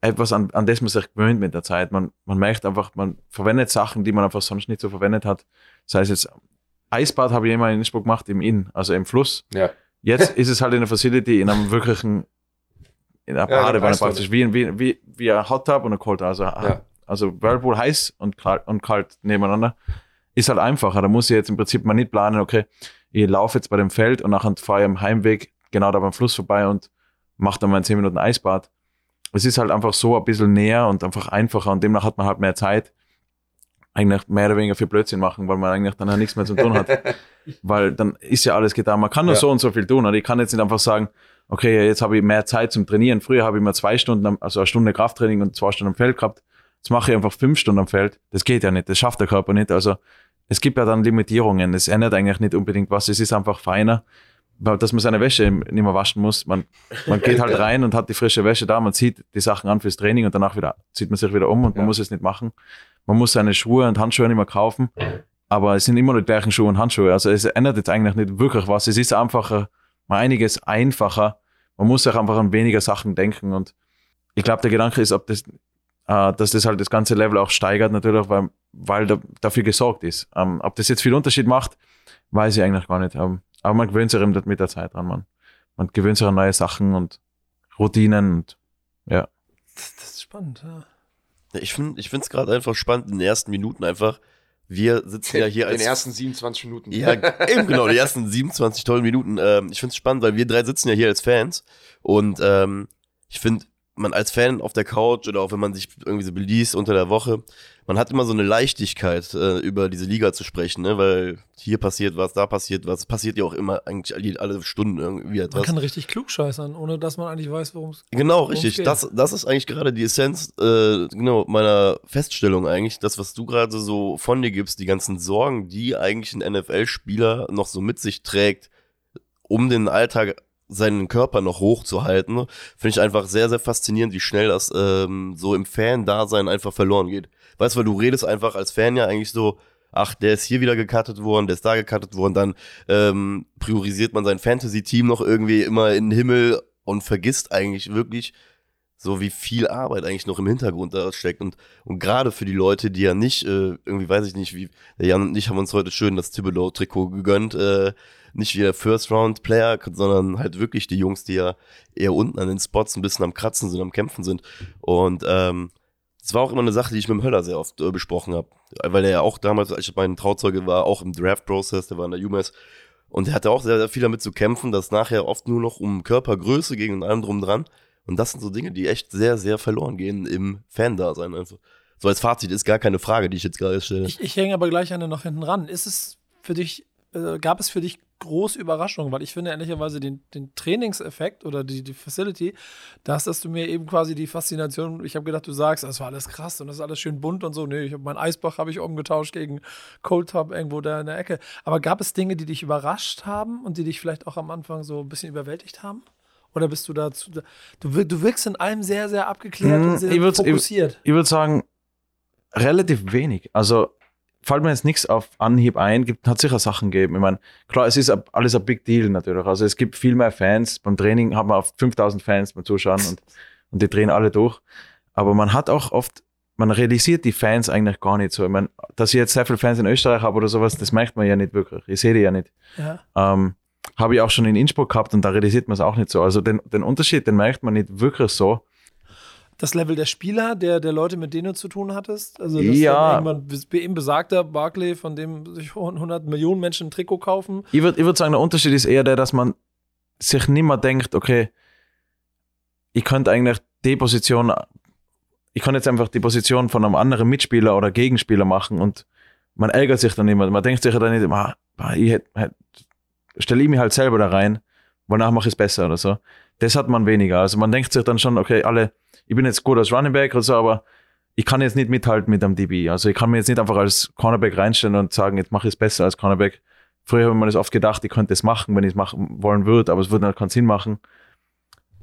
etwas, an, an das man sich gewöhnt mit der Zeit. Man, man merkt einfach, man verwendet Sachen, die man einfach sonst nicht so verwendet hat. Sei es jetzt Eisbad habe ich immer in Innsbruck gemacht, im Inn, also im Fluss. Ja. Jetzt ist es halt in der Facility, in einem wirklichen, in einer Ja, Badewanne praktisch, wie, wie, wie, wie ein Hot Tub und ein Cold. Also, Ja. also Whirlpool heiß und kalt, und kalt nebeneinander. Ist halt einfacher. Da muss ich jetzt im Prinzip mal nicht planen, okay, ich laufe jetzt bei dem Feld und nachher fahre ich am Heimweg genau da beim Fluss vorbei und mache dann mal in 10 Minuten Eisbad. Es ist halt einfach so ein bisschen näher und einfach einfacher und demnach hat man halt mehr Zeit, eigentlich mehr oder weniger viel Blödsinn machen, weil man eigentlich dann nichts mehr zu tun hat. weil dann ist ja alles getan. Man kann nur Ja. so und so viel tun. Und ich kann jetzt nicht einfach sagen, okay, jetzt habe ich mehr Zeit zum Trainieren. Früher habe ich mal zwei Stunden, also eine Stunde Krafttraining und zwei Stunden am Feld gehabt. Jetzt mache ich einfach fünf Stunden am Feld. Das geht ja nicht. Das schafft der Körper nicht. Also es gibt ja dann Limitierungen. Es ändert eigentlich nicht unbedingt was. Es ist einfach feiner, dass man seine Wäsche nicht mehr waschen muss. Man, man geht halt rein und hat die frische Wäsche da. Man zieht die Sachen an fürs Training und danach wieder zieht man sich wieder um und man Ja. muss es nicht machen. Man muss seine Schuhe und Handschuhe nicht mehr kaufen. Aber es sind immer noch die gleichen Schuhe und Handschuhe. Also es ändert jetzt eigentlich nicht wirklich was. Es ist einfacher, mal einiges einfacher. Man muss auch einfach an weniger Sachen denken. Und ich glaube, der Gedanke ist, ob das, äh, dass das halt das ganze Level auch steigert, natürlich, weil, weil da, dafür gesorgt ist. Ähm, ob das jetzt viel Unterschied macht, weiß ich eigentlich gar nicht. Ähm, aber man gewöhnt sich eben mit der Zeit dran. Man, man gewöhnt sich an neue Sachen und Routinen und ja. Das, das ist spannend, ja. Ja, Ich finde ich es gerade einfach spannend in den ersten Minuten einfach. Wir sitzen ja hier in als den ersten 27 Minuten. Ja, eben genau, die ersten 27 tollen Minuten. Ähm, ich finde es spannend, weil wir drei sitzen ja hier als Fans und ähm, ich finde, man als Fan auf der Couch oder auch wenn man sich irgendwie so beliest unter der Woche, man hat immer so eine Leichtigkeit, äh, über diese Liga zu sprechen, ne? weil hier passiert was, da passiert was, passiert ja auch immer eigentlich alle- alle Stunden irgendwie Man etwas. kann richtig klug scheißern, ohne dass man eigentlich weiß, worum es Genau, Worum richtig. geht. Das, das ist eigentlich gerade die Essenz äh, genau, meiner Feststellung eigentlich. Das, was du gerade so von dir gibst, die ganzen Sorgen, die eigentlich ein NFL-Spieler noch so mit sich trägt, um den Alltag seinen Körper noch hochzuhalten, finde ich einfach sehr, sehr faszinierend, wie schnell das ähm, so im Fan-Dasein einfach verloren geht. Weißt du, weil du redest einfach als Fan ja eigentlich so, ach, der ist hier wieder gecuttet worden, der ist da gecuttet worden, dann ähm, priorisiert man sein Fantasy-Team noch irgendwie immer in den Himmel und vergisst eigentlich wirklich so wie viel Arbeit eigentlich noch im Hintergrund da steckt und und gerade für die Leute, die ja nicht äh, irgendwie weiß ich nicht, wie der Jan und ich haben uns heute schön das Thibodeau Trikot gegönnt, äh, nicht wie der First Round Player, sondern halt wirklich die Jungs, die ja eher unten an den Spots ein bisschen am kratzen sind, am kämpfen sind und ähm, das war auch immer eine Sache, die ich mit dem Höller sehr oft äh, besprochen habe, weil er ja auch damals, als ich mein Trauzeuge war, auch im Draft-Prozess, der war in der UMass und er hatte auch sehr, sehr viel damit zu kämpfen, dass nachher oft nur noch um Körpergröße ging und allem drum dran. Und das sind so Dinge, die echt sehr, sehr verloren gehen im Fan-Dasein einfach. So als Fazit ist gar keine Frage, die ich jetzt gerade stelle. Ich, ich hänge aber gleich eine noch hinten ran. Ist es für dich, äh, gab es für dich große Überraschungen? Weil ich finde ehrlicherweise den, den Trainingseffekt oder die, die Facility, das hast du mir eben quasi die Faszination, ich habe gedacht, du sagst, das war alles krass und das ist alles schön bunt und so. Nee, ich habe mein Eisbach habe ich umgetauscht gegen Cold Tub irgendwo da in der Ecke. Aber gab es Dinge, die dich überrascht haben und die dich vielleicht auch am Anfang so ein bisschen überwältigt haben? Oder bist du dazu, du, du wirkst in allem sehr, sehr abgeklärt Hm, und sehr ich würd's- ich- fokussiert. Ich würde sagen, relativ wenig. Also fällt mir jetzt nichts auf Anhieb ein, gibt, hat sicher Sachen gegeben. Ich meine, klar, es ist alles ein Big Deal natürlich. Also es gibt viel mehr Fans. Beim Training haben wir auf 5000 Fans beim Zuschauen und, und die drehen alle durch. Aber man hat auch oft, man realisiert die Fans eigentlich gar nicht so. Ich meine, dass ich jetzt sehr viele Fans in Österreich habe oder sowas, das merkt man ja nicht wirklich. Ich sehe die ja nicht. Ja. Ähm, Habe ich auch schon in Innsbruck gehabt und da realisiert man es auch nicht so. Also den, den Unterschied, den merkt man nicht wirklich so. Das Level der Spieler, der, der Leute, mit denen du zu tun hattest? Also, dass Ja. Irgendwann, wie eben besagter Barclay, von dem sich 100 Millionen Menschen ein Trikot kaufen. Ich würde ich würd sagen, der Unterschied ist eher der, dass man sich nicht mehr denkt, okay, ich könnte eigentlich die Position, ich kann jetzt einfach die Position von einem anderen Mitspieler oder Gegenspieler machen und man ärgert sich dann immer. Man denkt sich ja dann nicht, ah, ah, ich hätte, hätte, stelle ich mich halt selber da rein, weil nachher mache ich es besser oder so. Das hat man weniger. Also man denkt sich dann schon, okay, alle, ich bin jetzt gut als Running Back oder so, aber ich kann jetzt nicht mithalten mit einem DB. Also ich kann mir jetzt nicht einfach als Cornerback reinstellen und sagen, jetzt mache ich es besser als Cornerback. Früher habe ich mir das oft gedacht, ich könnte es machen, wenn ich es machen wollen würde, aber es würde halt keinen Sinn machen.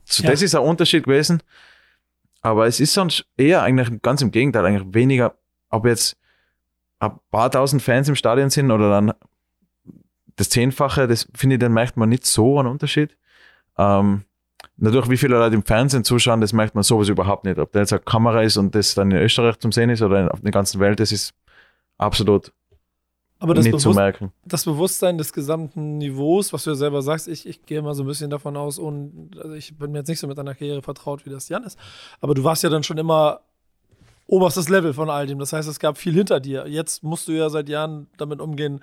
So, ja. Das ist ein Unterschied gewesen. Aber es ist sonst eher eigentlich ganz im Gegenteil, eigentlich weniger, ob jetzt ein paar tausend Fans im Stadion sind oder dann das Zehnfache, das finde ich, dann merkt man nicht so einen Unterschied. Ähm, natürlich, wie viele Leute im Fernsehen zuschauen, das merkt man sowas überhaupt nicht. Ob da jetzt eine Kamera ist und das dann in Österreich zum Sehen ist oder auf der ganzen Welt, das ist absolut aber das nicht zu merken. Das Bewusstsein des gesamten Niveaus, was du ja selber sagst, ich, ich gehe mal so ein bisschen davon aus, und also ich bin mir jetzt nicht so mit deiner Karriere vertraut, wie das Jan ist, aber du warst ja dann schon immer oberstes Level von all dem. Das heißt, es gab viel hinter dir. Jetzt musst du ja seit Jahren damit umgehen,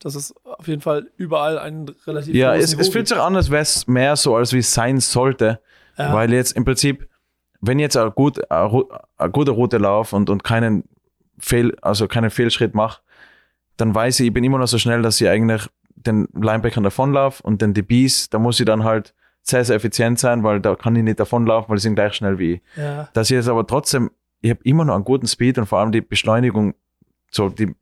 dass es auf jeden Fall überall einen relativ Ja, es, es fühlt sich an, als wäre es mehr so, als wie es sein sollte. Ja. Weil jetzt im Prinzip, wenn jetzt eine, gut, eine, eine gute Route laufe und, und keinen Fehl, also keinen Fehlschritt mache, dann weiß ich, ich bin immer noch so schnell, dass ich eigentlich den Linebackern davonlaufe und den DBs, da muss ich dann halt sehr, sehr effizient sein, weil da kann ich nicht davonlaufen, weil die sind gleich schnell wie ich. Ja. Dass ich jetzt aber trotzdem, ich habe immer noch einen guten Speed und vor allem die Beschleunigung, so die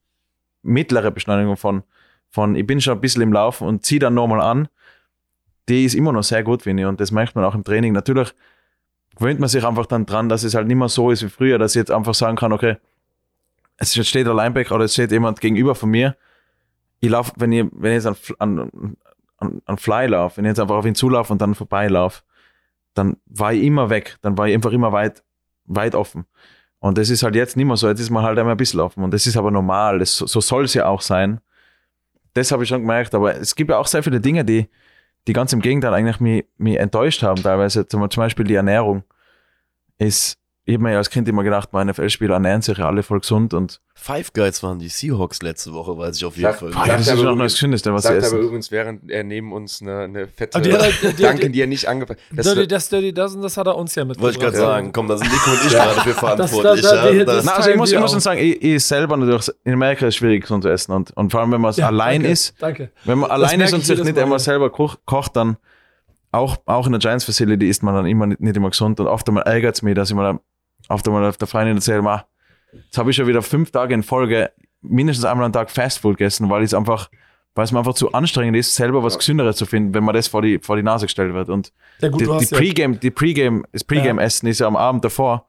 mittlere Beschleunigung von, von ich bin schon ein bisschen im Laufen und ziehe dann nochmal an, die ist immer noch sehr gut, finde ich. Und das merkt man auch im Training. Natürlich gewöhnt man sich einfach dann dran, dass es halt nicht mehr so ist wie früher, dass ich jetzt einfach sagen kann, okay, es steht ein Linebacker oder es steht jemand gegenüber von mir. Ich laufe, wenn ich, wenn ich jetzt an, an, an, an Fly laufe, wenn ich jetzt einfach auf ihn zulaufe und dann vorbeilaufe, dann war ich immer weg. Dann war ich einfach immer weit, weit offen. Und das ist halt jetzt nicht mehr so. Jetzt ist man halt immer ein bisschen offen. Und das ist aber normal. Das, so soll es ja auch sein. Das habe ich schon gemerkt. Aber es gibt ja auch sehr viele Dinge, die, die ganz im Gegenteil eigentlich mich, mich enttäuscht haben. Teilweise zum Beispiel die Ernährung ist, ich habe mir ja als Kind immer gedacht, meine NFL-Spieler ernähren sich ja alle voll gesund und. Five Guys waren die Seahawks letzte Woche, weiß ich auf jeden Fall. Boah, das ist noch das Gesündeste, was sie essen. aber übrigens, während er neben uns eine, eine fette die, die, die, Danke, die er nicht angepasst hat. Das, das Dirty Dozen, das hat er uns ja mitgebracht. Wollte ich gerade sagen, komm, da sind Nico und ich gerade für verantwortlich. Das, das, das, Na, also ich muss, ich muss schon sagen, ich, ich selber natürlich, in Amerika ist es schwierig, gesund zu essen und, und vor allem, wenn man ja, allein danke, ist, danke. wenn man allein ist und sich nicht einmal selber kocht, kocht dann auch, auch in der Giants Facility isst man dann immer nicht, nicht immer gesund und oft einmal ärgert es mich, dass ich mal auf der, auf der Freundin erzählt, ma, jetzt habe ich schon wieder fünf Tage in Folge mindestens einmal am Tag Fastfood gegessen, weil es einfach, weil es mir einfach zu anstrengend ist, selber was Gesünderes zu finden, wenn man das vor die, vor die Nase gestellt wird. Und ja, gut, die, die Pre-Game, die Pre-Game, das Pre-Game-Essen ja. ist ja am Abend davor.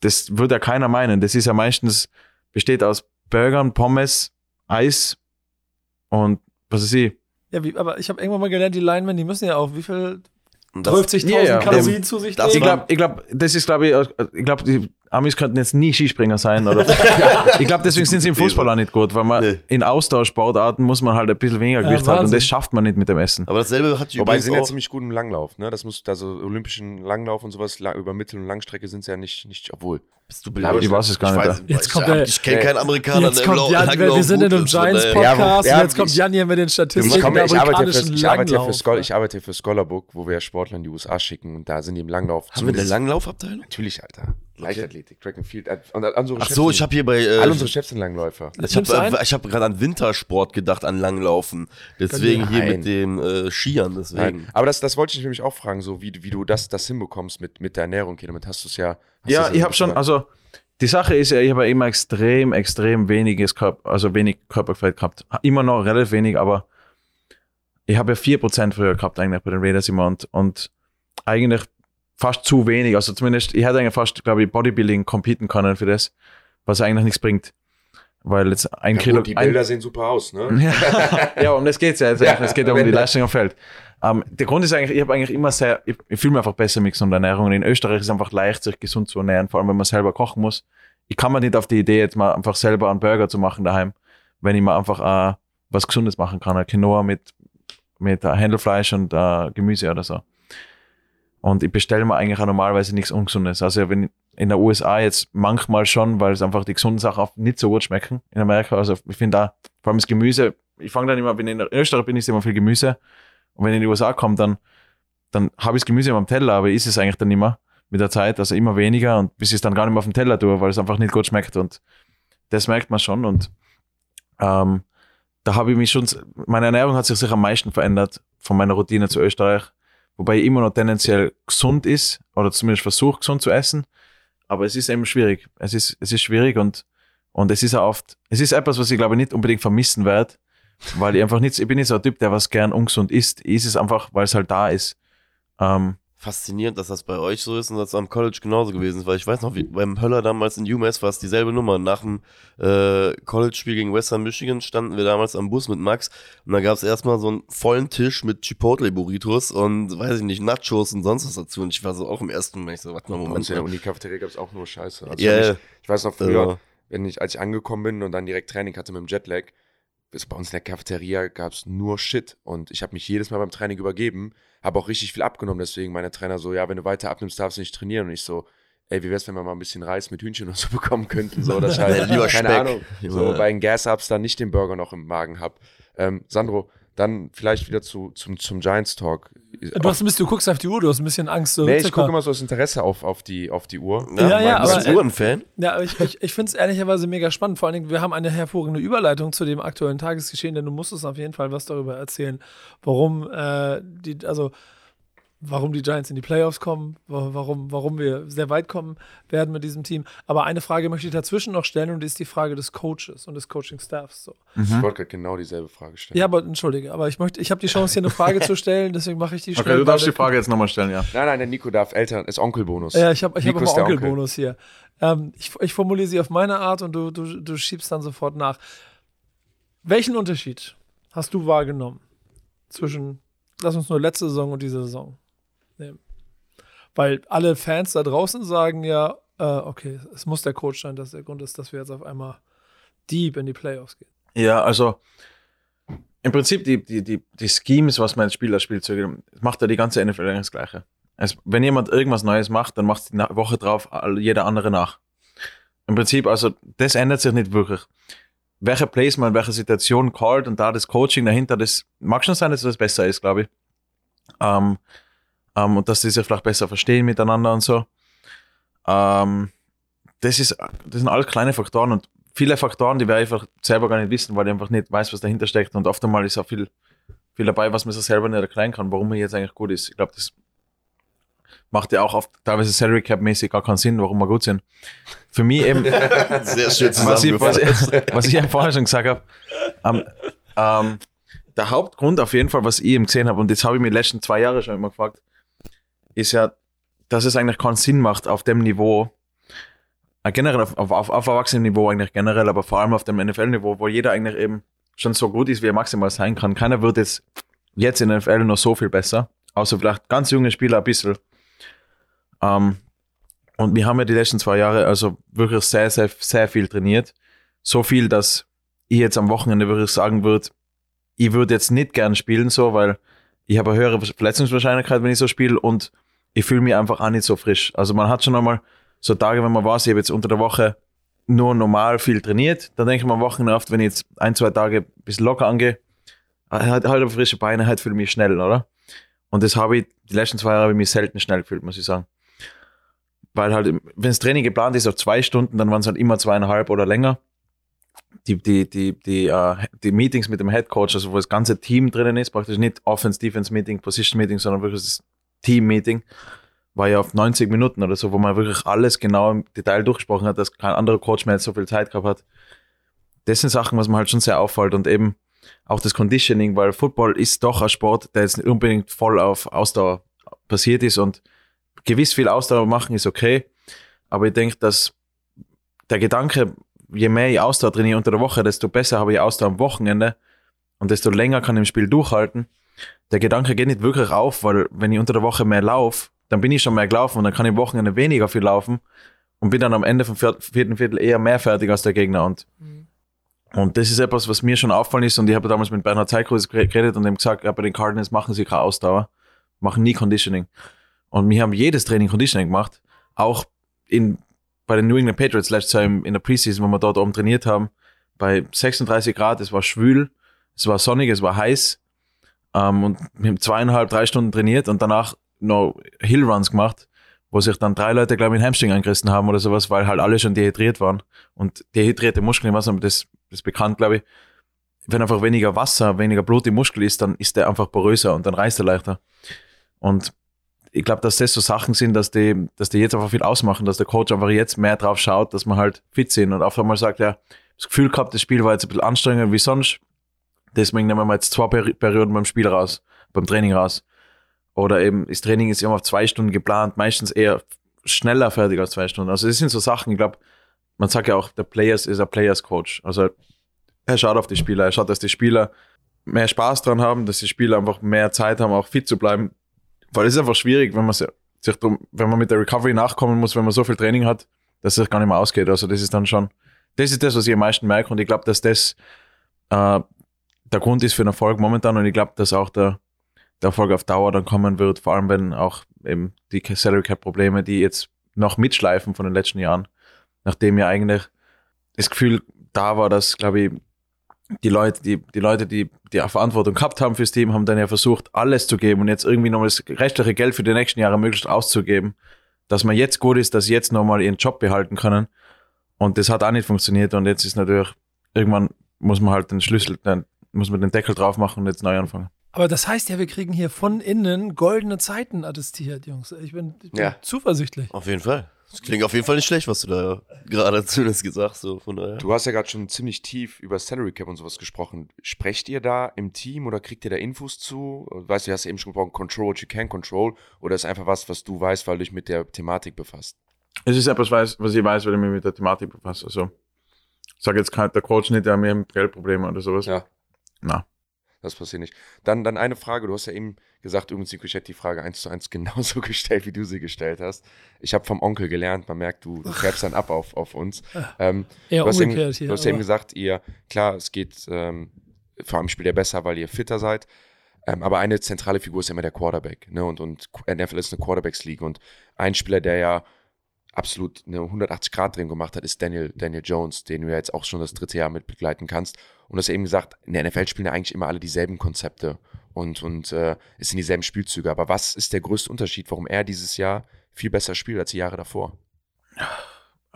Das würde ja keiner meinen. Das ist ja meistens, besteht aus Burgern, Pommes, Eis und was weiß ich. Ja, wie, aber ich habe irgendwann mal gelernt, die Linemen, die müssen ja auch, wie viel 50.000 ja, ja. Kalorien zu sich nehmen. Ich glaube, ich glaub, das ist, glaube ich, ich glaube, die Amis könnten jetzt nie Skispringer sein. Oder ich glaube, deswegen sind sie im Fußball auch nicht gut, weil man nee. in Austauschsportarten muss man halt ein bisschen weniger Gewicht ja, haben und das schafft man nicht mit dem Essen. Aber dasselbe hat die Wobei sie sind ja ziemlich gut im Langlauf, ne? Das muss, also olympischen Langlauf und sowas, über Mittel- und Langstrecke sind sie ja nicht, nicht, obwohl. Bist du blöd? Ich weiß es gar nicht. Jetzt kommt ich, ich kenne keinen Amerikaner, jetzt kommt Jan, wir, wir sind in einem Giants-Podcast ja, und jetzt kommt Jan hier mit den Statistiken. Komm, ich, arbeite ich, für ich arbeite für Scholarbook, wo wir Sportler in die USA schicken und da sind die im Langlauf. Haben wir eine Langlaufabteilung? Natürlich, Alter. Leichtathletik, Track and Field. Äh, und unsere Ach so, ich habe hier bei. Äh, alle unsere Chefs sind Langläufer. Ich habe äh, hab gerade an Wintersport gedacht, an Langlaufen. Deswegen hier mit dem äh, Skiern. Deswegen. Nein. Aber das, das wollte ich nämlich auch fragen, so wie, wie du das, das hinbekommst mit, mit der Ernährung. Okay, damit hast du es ja. Ja, ich habe schon, also die Sache ist ja, ich habe immer extrem, extrem weniges Körper, also wenig Körperfett gehabt. Immer noch relativ wenig, aber ich habe ja 4% früher gehabt eigentlich bei den Raiders immer und, und eigentlich fast zu wenig. Also zumindest, ich hätte eigentlich fast, glaube ich, Bodybuilding competen können für das, was eigentlich nichts bringt. Weil jetzt ein ja, Kilo. Gut, die Bilder ein, sehen super aus, ne? ja, um das geht's ja. Also ja es geht ja um die Leistung am Feld. Um, ähm, der Grund ist eigentlich, ich habe eigentlich immer sehr, ich, ich fühle mich einfach besser mit gesunder Ernährung. Und in Österreich ist es einfach leicht, sich gesund zu ernähren, vor allem wenn man selber kochen muss. Ich kann mir nicht auf die Idee, jetzt mal einfach selber einen Burger zu machen daheim, wenn ich mal einfach uh, was Gesundes machen kann. Ein Quinoa mit mit äh, Händelfleisch und äh, Gemüse oder so. Und ich bestelle mir eigentlich auch normalerweise nichts Ungesundes. Also wenn in der USA jetzt manchmal schon, weil es einfach die gesunden Sachen auch nicht so gut schmecken in Amerika. Also ich finde da, vor allem das Gemüse, ich fange dann immer, wenn ich in Österreich bin, ist immer viel Gemüse. Und wenn ich in die USA komme, dann, dann habe ich das Gemüse immer am Teller, aber ist es eigentlich dann immer mit der Zeit, also immer weniger und bis ich es dann gar nicht mehr auf dem Teller tue, weil es einfach nicht gut schmeckt. Und das merkt man schon. Und ähm, da habe ich mich schon, meine Ernährung hat sich sicher am meisten verändert von meiner Routine zu Österreich, wobei immer noch tendenziell gesund ist oder zumindest versucht gesund zu essen. Aber es ist eben schwierig. Es ist, es ist schwierig und, und es ist auch oft, es ist etwas, was ich glaube nicht unbedingt vermissen werde, weil ich einfach nicht, ich bin nicht so ein Typ, der was gern ungesund isst. Ich ist es einfach, weil es halt da ist. Ähm, faszinierend, dass das bei euch so ist und dass es am College genauso gewesen ist, weil ich weiß noch, wie, beim Höller damals in UMass war es dieselbe Nummer. Nach dem äh, College-Spiel gegen Western Michigan standen wir damals am Bus mit Max und da gab es erstmal so einen vollen Tisch mit Chipotle-Burritos und, weiß ich nicht, Nachos und sonst was dazu und ich war so auch im ersten Moment, ich so, warte mal, Moment. Moment. In der Uni-Cafeteria gab es auch nur Scheiße. Also Ja, ich, ich weiß noch früher, Also- wenn ich, als ich angekommen bin und dann direkt Training hatte mit dem Jetlag, ist bei uns in der Cafeteria gab es nur Shit. Und ich habe mich jedes Mal beim Training übergeben, habe auch richtig viel abgenommen. Deswegen meine Trainer so, ja, wenn du weiter abnimmst, darfst du nicht trainieren. Und ich so, ey, wie wär's, wenn wir mal ein bisschen Reis mit Hühnchen und so bekommen könnten? So, dass ich halt, Ja, lieber keine Speck. Ahnung, so Junge. bei den Gas-Ups dann nicht den Burger noch im Magen hab. Ähm, Sandro, dann vielleicht wieder zu, zum, zum Giants-Talk. Du, hast ein bisschen, du guckst auf die Uhr, du hast ein bisschen Angst. So Nee, ich gucke immer so aus Interesse auf, auf, die, auf die Uhr. Ja, ja, bist aber- du ein Fan? Ja, aber ich, ich, ich finde es ehrlicherweise mega spannend. Vor allen Dingen, wir haben eine hervorragende Überleitung zu dem aktuellen Tagesgeschehen, denn du musst uns auf jeden Fall was darüber erzählen, warum äh, die, also warum die Giants in die Playoffs kommen, wa- warum, warum wir sehr weit kommen werden mit diesem Team. Aber eine Frage möchte ich dazwischen noch stellen und die ist die Frage des Coaches und des Coaching-Staffs. So. Ich wollte gerade genau dieselbe Frage stellen. Ja, aber entschuldige, aber ich möchte, ich habe die Chance, hier eine Frage zu stellen, deswegen mache ich die okay, schnell. du darfst die Frage jetzt nochmal stellen, ja. Nein, nein, der Nico darf Eltern, ist Onkelbonus. Ja, ich habe ich hab immer der Onkel. Onkelbonus hier. Ähm, ich, ich formuliere sie auf meine Art und du, du, du schiebst dann sofort nach. Welchen Unterschied hast du wahrgenommen zwischen, lass uns nur letzte Saison und diese Saison nehmen? Weil alle Fans da draußen sagen ja, äh, okay, es muss der Coach sein, dass der Grund ist, dass wir jetzt auf einmal deep in die Playoffs gehen. Ja, also im Prinzip die, die, die, die Schemes, was als Spieler spielt, macht ja die ganze NFL eigentlich das Gleiche. Es, wenn jemand irgendwas Neues macht, dann macht die Woche drauf jeder andere nach. Im Prinzip, also das ändert sich nicht wirklich. Welche in welcher Situation callt und da das Coaching dahinter, das mag schon sein, dass das besser ist, glaube ich. Ähm, ähm, und dass die sich vielleicht besser verstehen miteinander und so. Ähm, das, ist, das sind alles kleine Faktoren und viele Faktoren, die wir einfach selber gar nicht wissen, weil ich einfach nicht weiß, was dahinter steckt. Und oft einmal ist auch viel, viel dabei, was man sich selber nicht erklären kann, warum er jetzt eigentlich gut ist. Ich glaube, das macht ja auch oft teilweise Salary Cap mäßig gar keinen Sinn, warum wir gut sind. Für mich eben, Sehr schön was ich, was, ich, was ich ja vorher schon gesagt habe, ähm, ähm, der Hauptgrund auf jeden Fall, was ich eben gesehen habe, und das habe ich mir die letzten zwei Jahre schon immer gefragt, ist ja, dass es eigentlich keinen Sinn macht auf dem Niveau, äh, generell auf, auf, auf, Erwachsenenniveau eigentlich generell, aber vor allem auf dem NFL-Niveau, wo jeder eigentlich eben schon so gut ist, wie er maximal sein kann. Keiner wird jetzt, jetzt in der NFL noch so viel besser, außer vielleicht ganz junge Spieler ein bisschen. Ähm, und wir haben ja die letzten zwei Jahre also wirklich sehr, sehr, sehr viel trainiert. So viel, dass ich jetzt am Wochenende wirklich sagen würde, ich würde jetzt nicht gern spielen so, weil ich habe eine höhere Verletzungswahrscheinlichkeit, wenn ich so spiele und ich fühle mich einfach auch nicht so frisch. Also man hat schon einmal so Tage, wenn man weiß, ich habe jetzt unter der Woche nur normal viel trainiert, dann denke ich mir am oft, wenn ich jetzt ein, zwei Tage ein bisschen locker angehe, halt, halt auf frische Beine, halt fühle ich mich schnell, oder? Und das habe ich, die letzten zwei Jahre habe ich mich selten schnell gefühlt, muss ich sagen. Weil halt, wenn das Training geplant ist auf zwei Stunden, dann waren es halt immer zweieinhalb oder länger. Die, die, die, die, äh, die Meetings mit dem Head Coach, also wo das ganze Team drinnen ist, praktisch nicht Offense, Defense Meeting, Position Meeting, sondern wirklich das Team Meeting, war ja auf 90 Minuten oder so, wo man wirklich alles genau im Detail durchgesprochen hat, dass kein anderer Coach mehr so viel Zeit gehabt hat. Das sind Sachen, was mir halt schon sehr auffällt und eben auch das Conditioning, weil Football ist doch ein Sport, der jetzt nicht unbedingt voll auf Ausdauer basiert ist und gewiss viel Ausdauer machen ist okay, aber ich denke, dass der Gedanke, je mehr ich Ausdauer trainiere unter der Woche, desto besser habe ich Ausdauer am Wochenende und desto länger kann ich im Spiel durchhalten. Der Gedanke geht nicht wirklich auf, weil wenn ich unter der Woche mehr laufe, dann bin ich schon mehr gelaufen und dann kann ich am Wochenende weniger viel laufen und bin dann am Ende vom vier- vierten Viertel eher mehr fertig als der Gegner und Und das ist etwas, was mir schon auffallen ist. Und ich habe damals mit Bernhard Zeikrus geredet und ihm gesagt, ja, bei den Cardinals machen sie keine Ausdauer, machen nie Conditioning. Und wir haben jedes Training Conditioning gemacht. Auch in, bei den New England Patriots letztes Jahr in der Preseason, wo wir dort oben trainiert haben, bei 36 Grad, es war schwül, es war sonnig, es war heiß. Ähm, und wir haben zweieinhalb, drei Stunden trainiert und danach noch Hillruns gemacht, wo sich dann drei Leute, glaube ich, in Hamstring angerissen haben oder sowas, weil halt alle schon dehydriert waren. Und dehydrierte Muskeln, ich weiß nicht, das, das ist bekannt, glaube ich. Wenn einfach weniger Wasser, weniger Blut im Muskel ist, dann ist der einfach poröser und dann reißt er leichter. Und ich glaube, dass das so Sachen sind, dass die, dass die jetzt einfach viel ausmachen, dass der Coach einfach jetzt mehr drauf schaut, dass man halt fit sind und auf einmal sagt, ja, das Gefühl gehabt, das Spiel war jetzt ein bisschen anstrengender wie sonst. Deswegen nehmen wir jetzt zwei Perioden beim Spiel raus, beim Training raus. Oder eben, das Training ist immer auf zwei Stunden geplant, meistens eher schneller fertig als zwei Stunden. Also das sind so Sachen, ich glaube, man sagt ja auch, der Players ist ein Players Coach. Also er schaut auf die Spieler, er schaut, dass die Spieler mehr Spaß dran haben, dass die Spieler einfach mehr Zeit haben, auch fit zu bleiben. Weil es ist einfach schwierig, wenn man sich drum, wenn man mit der Recovery nachkommen muss, wenn man so viel Training hat, dass es gar nicht mehr ausgeht. Also das ist dann schon, das ist das, was ich am meisten merke und ich glaube, dass das äh, der Grund ist für den Erfolg momentan und ich glaube, dass auch der, der Erfolg auf Dauer dann kommen wird, vor allem wenn auch eben die Salary Cap Probleme, die jetzt noch mitschleifen von den letzten Jahren, nachdem ja eigentlich das Gefühl da war, dass, glaube ich, die Leute, die, die Leute, die die Verantwortung gehabt haben fürs Team, haben dann ja versucht, alles zu geben und jetzt irgendwie nochmal das rechtliche Geld für die nächsten Jahre möglichst auszugeben, dass man jetzt gut ist, dass sie jetzt nochmal ihren Job behalten können. Und das hat auch nicht funktioniert und jetzt ist natürlich, irgendwann muss man halt den Schlüssel, dann muss man den Deckel drauf machen und jetzt neu anfangen. Aber das heißt ja, wir kriegen hier von innen goldene Zeiten attestiert, Jungs. Ich bin, ich bin Ja. zuversichtlich. Auf jeden Fall. Das klingt auf jeden Fall nicht schlecht, was du da gerade zumindest gesagt hast. So, von daher. Du hast ja gerade schon ziemlich tief über Salary Cap und sowas gesprochen. Sprecht ihr da im Team oder kriegt ihr da Infos zu? Weißt du, du hast ja eben schon gesprochen, control what you can control. Oder ist einfach was, was du weißt, weil du dich mit der Thematik befasst? Es ist etwas, was ich weiß, weil ich mich mit der Thematik befasse. Also, ich sage jetzt kein, der Coach nicht, der hat mehr Geldprobleme oder sowas. Ja. Na. Das passiert nicht. Dann, dann eine Frage. Du hast ja eben gesagt, übrigens, Nico, ich hätte die Frage eins zu eins genauso gestellt, wie du sie gestellt hast. Ich habe vom Onkel gelernt, man merkt, du, du färbst dann ab auf, auf uns. Ähm, du hast eben, hier. du hast ja eben gesagt, ihr, klar, es geht, ähm, vor allem spielt ihr besser, weil ihr fitter seid. Ähm, aber eine zentrale Figur ist ja immer der Quarterback. Ne? Und, und NFL ist eine Quarterbacks-League. Und ein Spieler, der ja absolut eine 180-Grad-Drehung gemacht hat, ist Daniel, Daniel Jones, den du ja jetzt auch schon das dritte Jahr mit begleiten kannst. Und du hast eben gesagt, in der NFL spielen ja eigentlich immer alle dieselben Konzepte und, und äh, es sind dieselben Spielzüge. Aber was ist der größte Unterschied, warum er dieses Jahr viel besser spielt als die Jahre davor?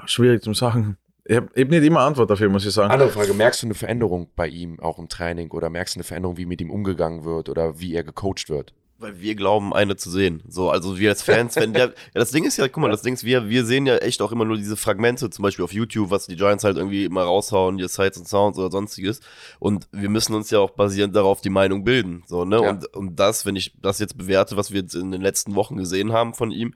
Schwierig zum Sagen. Ich habe hab nicht immer Antwort dafür, muss ich sagen. Andere Frage, merkst du eine Veränderung bei ihm auch im Training oder merkst du eine Veränderung, wie mit ihm umgegangen wird oder wie er gecoacht wird? Weil wir glauben, eine zu sehen. So, also wir als Fans, wenn der, ja, das Ding ist ja, guck mal, das Ding ist, wir, wir sehen ja echt auch immer nur diese Fragmente, zum Beispiel auf YouTube, was die Giants halt irgendwie immer raushauen, die Sights und Sounds oder sonstiges. Und wir müssen uns ja auch basierend darauf die Meinung bilden. So, ne? Ja. Und, und das, wenn ich das jetzt bewerte, was wir jetzt in den letzten Wochen gesehen haben von ihm,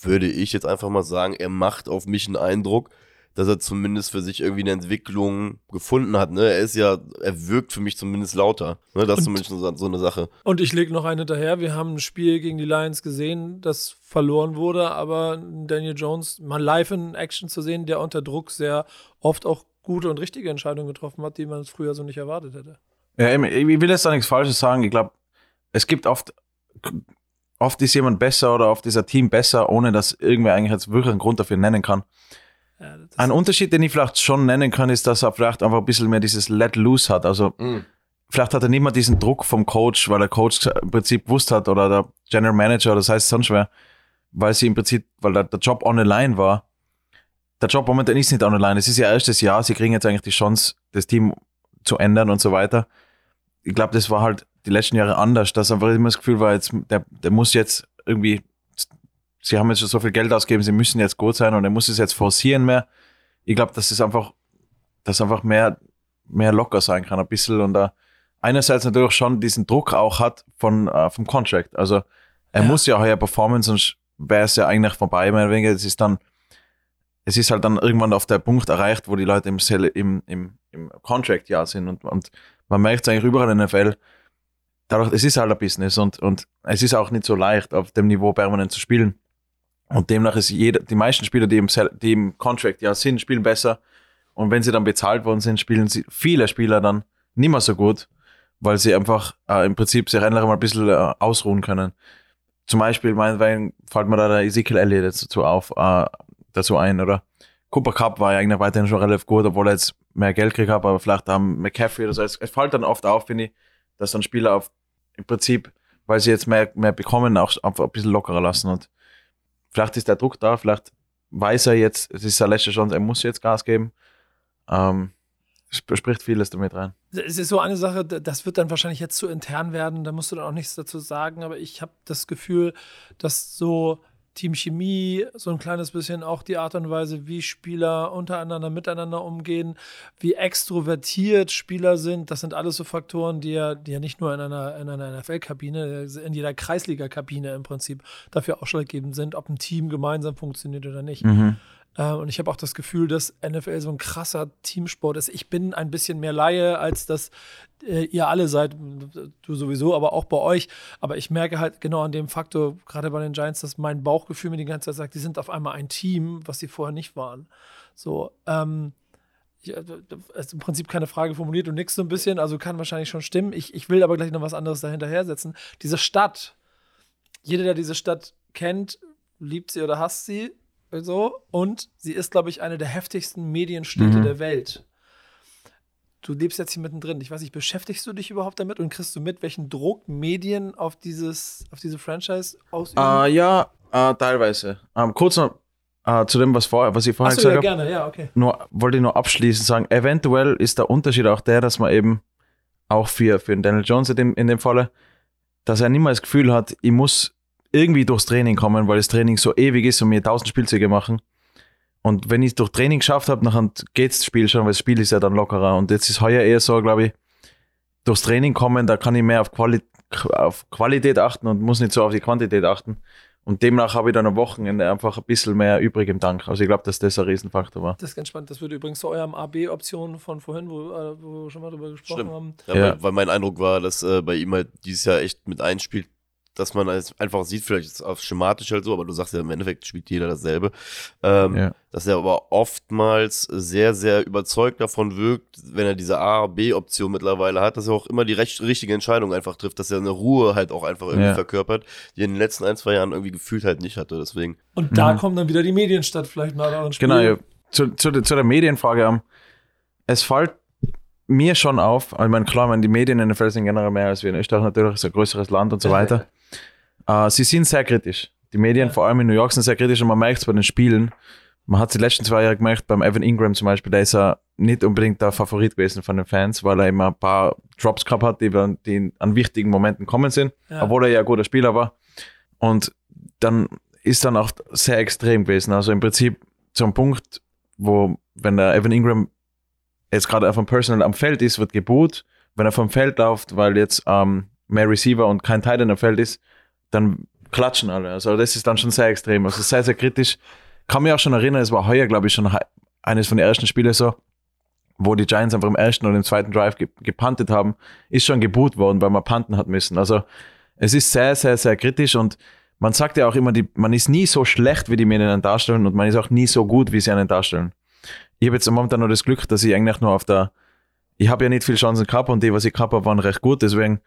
würde ich jetzt einfach mal sagen, er macht auf mich einen Eindruck, dass er zumindest für sich irgendwie eine Entwicklung gefunden hat. Ne? Er ist ja, er wirkt für mich zumindest lauter. Ne? Das ist zumindest so, so eine Sache. Und ich lege noch einen hinterher. Wir haben ein Spiel gegen die Lions gesehen, das verloren wurde, aber Daniel Jones mal live in Action zu sehen, der unter Druck sehr oft auch gute und richtige Entscheidungen getroffen hat, die man früher so nicht erwartet hätte. Ja, ich will jetzt da nichts Falsches sagen. Ich glaube, es gibt oft, oft ist jemand besser oder oft ist ein Team besser, ohne dass irgendwer eigentlich jetzt wirklich einen Grund dafür nennen kann. Ja, Ein Unterschied, den ich vielleicht schon nennen kann, ist, dass er vielleicht einfach ein bisschen mehr dieses Let Loose hat. Also vielleicht hat er nicht mehr diesen Druck vom Coach, weil der Coach im Prinzip gewusst hat oder der General Manager oder das heißt sonst wer, weil sie im Prinzip, weil der, der Job on the line war. Der Job momentan ist nicht on the line. Es ist ihr erstes Jahr. Sie kriegen jetzt eigentlich die Chance, das Team zu ändern und so weiter. Ich glaube, das war halt die letzten Jahre anders, dass einfach immer das Gefühl war, jetzt, der, der muss jetzt irgendwie, sie haben jetzt schon so viel Geld ausgegeben, sie müssen jetzt gut sein und er muss es jetzt forcieren mehr. Ich glaube, dass es einfach, dass einfach mehr, mehr locker sein kann, ein bisschen und da einerseits natürlich schon diesen Druck auch hat von, äh, vom Contract. Also er Ja. muss ja heuer performen, sonst wäre es ja eigentlich vorbei, mehr oder. Es ist dann, es ist halt dann irgendwann auf der Punkt erreicht, wo die Leute im, im, im, im Contract-Jahr sind und, und man merkt es eigentlich überall in der NFL, dadurch, es ist halt ein Business und, und es ist auch nicht so leicht, auf dem Niveau permanent zu spielen. Und demnach ist jeder, die meisten Spieler, die im, die im Contract ja sind, spielen besser. Und wenn sie dann bezahlt worden sind, spielen sie viele Spieler dann nicht mehr so gut, weil sie einfach äh, im Prinzip sich endlich mal ein bisschen äh, ausruhen können. Zum Beispiel, meinetwegen fällt mir da der Ezekiel Elliott dazu auf, äh, dazu ein, oder? Cooper Cup war ja eigentlich weiterhin schon relativ gut, obwohl er jetzt mehr Geld gekriegt hat, aber vielleicht haben McCaffrey oder so. Es, es fällt dann oft auf, finde ich, dass dann Spieler auf im Prinzip, weil sie jetzt mehr, mehr bekommen, auch einfach ein bisschen lockerer lassen. Und vielleicht ist der Druck da, vielleicht weiß er jetzt, es ist seine letzte Chance, er muss jetzt Gas geben. Ähm, es spricht vieles damit rein. Es ist so eine Sache, das wird dann wahrscheinlich jetzt zu intern werden, da musst du dann auch nichts dazu sagen, aber ich habe das Gefühl, dass so Teamchemie, so ein kleines bisschen auch die Art und Weise, wie Spieler untereinander miteinander umgehen, wie extrovertiert Spieler sind. Das sind alles so Faktoren, die ja, die ja nicht nur in einer, in einer NFL-Kabine, in jeder Kreisliga-Kabine im Prinzip dafür ausschlaggebend sind, ob ein Team gemeinsam funktioniert oder nicht. Mhm. Äh, und ich habe auch das Gefühl, dass NFL so ein krasser Teamsport ist. Ich bin ein bisschen mehr Laie, als das äh, ihr alle seid, du sowieso, aber auch bei euch. Aber ich merke halt genau an dem Faktor, gerade bei den Giants, dass mein Bauchgefühl mir die ganze Zeit sagt, die sind auf einmal ein Team, was sie vorher nicht waren. So, ähm, ja, ist im Prinzip keine Frage formuliert und nix so ein bisschen, also kann wahrscheinlich schon stimmen. Ich, ich will aber gleich noch was anderes dahinterher setzen. Diese Stadt, jeder, der diese Stadt kennt, liebt sie oder hasst sie, so. Und sie ist, glaube ich, eine der heftigsten Medienstädte mhm. der Welt. Du lebst jetzt hier mittendrin. Ich weiß nicht, beschäftigst du dich überhaupt damit und kriegst du mit, welchen Druck Medien auf dieses, auf diese Franchise ausüben? Uh, ja, uh, teilweise. Um, ähm, kurz noch uh, zu dem, was, vor, was ich vorher Achso, gesagt ja, habe. gerne, ja, okay. Nur, wollte ich nur abschließend sagen, eventuell ist der Unterschied auch der, dass man eben auch für, für Daniel Jones in dem, in dem Falle, dass er niemals das Gefühl hat, ich muss irgendwie durchs Training kommen, weil das Training so ewig ist und mir tausend Spielzüge machen. Und wenn ich es durch Training geschafft habe, dann geht das Spiel schon, weil das Spiel ist ja dann lockerer. Und jetzt ist heuer eher so, glaube ich, durchs Training kommen, da kann ich mehr auf, Quali auf Qualität achten und muss nicht so auf die Quantität achten. Und demnach habe ich dann am Wochenende einfach ein bisschen mehr übrig im Tank. Also ich glaube, dass das ein Riesenfaktor war. Das ist ganz spannend. Das würde übrigens zu eurem AB-Option von vorhin, wo, äh, wo, wir schon mal drüber gesprochen Stimmt. haben. Ja, ja. Weil, weil, mein Eindruck war, dass äh, bei ihm halt dieses Jahr echt mit einspielt, dass man einfach sieht, vielleicht ist es auf schematisch halt so, aber du sagst ja im Endeffekt spielt jeder dasselbe, ähm, ja. dass er aber oftmals sehr, sehr überzeugt davon wirkt, wenn er diese A, B-Option mittlerweile hat, dass er auch immer die recht, richtige Entscheidung einfach trifft, dass er eine Ruhe halt auch einfach irgendwie ja. verkörpert, die er in den letzten ein, zwei Jahren irgendwie gefühlt halt nicht hatte, deswegen. Und da mhm. kommen dann wieder die Medienstadt vielleicht mal da Genau, ja. zu, zu, zu der Medienfrage, es fällt mir schon auf, ich meine, klar, meine, die Medien in der Feld sind generell mehr als wir in Österreich natürlich, ist ein größeres Land und so weiter. Uh, sie sind sehr kritisch. Die Medien, vor allem in New York, sind sehr kritisch und man merkt es bei den Spielen. Man hat es die letzten zwei Jahre gemerkt, beim Evan Ingram zum Beispiel, da ist er nicht unbedingt der Favorit gewesen von den Fans, weil er immer ein paar Drops gehabt hat, die, die an wichtigen Momenten kommen sind, ja. obwohl er ja ein guter Spieler war. Und dann ist dann auch sehr extrem gewesen. Also im Prinzip zum Punkt, wo, wenn der Evan Ingram jetzt gerade auf dem Personal am Feld ist, wird geboot. Wenn er vom Feld läuft, weil jetzt ähm, mehr Receiver und kein Titan am Feld ist, dann klatschen alle. Also das ist dann schon sehr extrem. Also sehr, sehr kritisch. Kann mich auch schon erinnern, es war heuer, glaube ich, schon eines von den ersten Spielen so, wo die Giants einfach im ersten oder im zweiten Drive gepantet haben, ist schon geboot worden, weil man panten hat müssen. Also es ist sehr, sehr, sehr kritisch und man sagt ja auch immer, die, man ist nie so schlecht, wie die Medien darstellen und man ist auch nie so gut, wie sie einen darstellen. Ich habe jetzt momentan nur das Glück, dass ich eigentlich nur auf der, ich habe ja nicht viel Chancen gehabt und die, was ich gehabt habe, waren recht gut, deswegen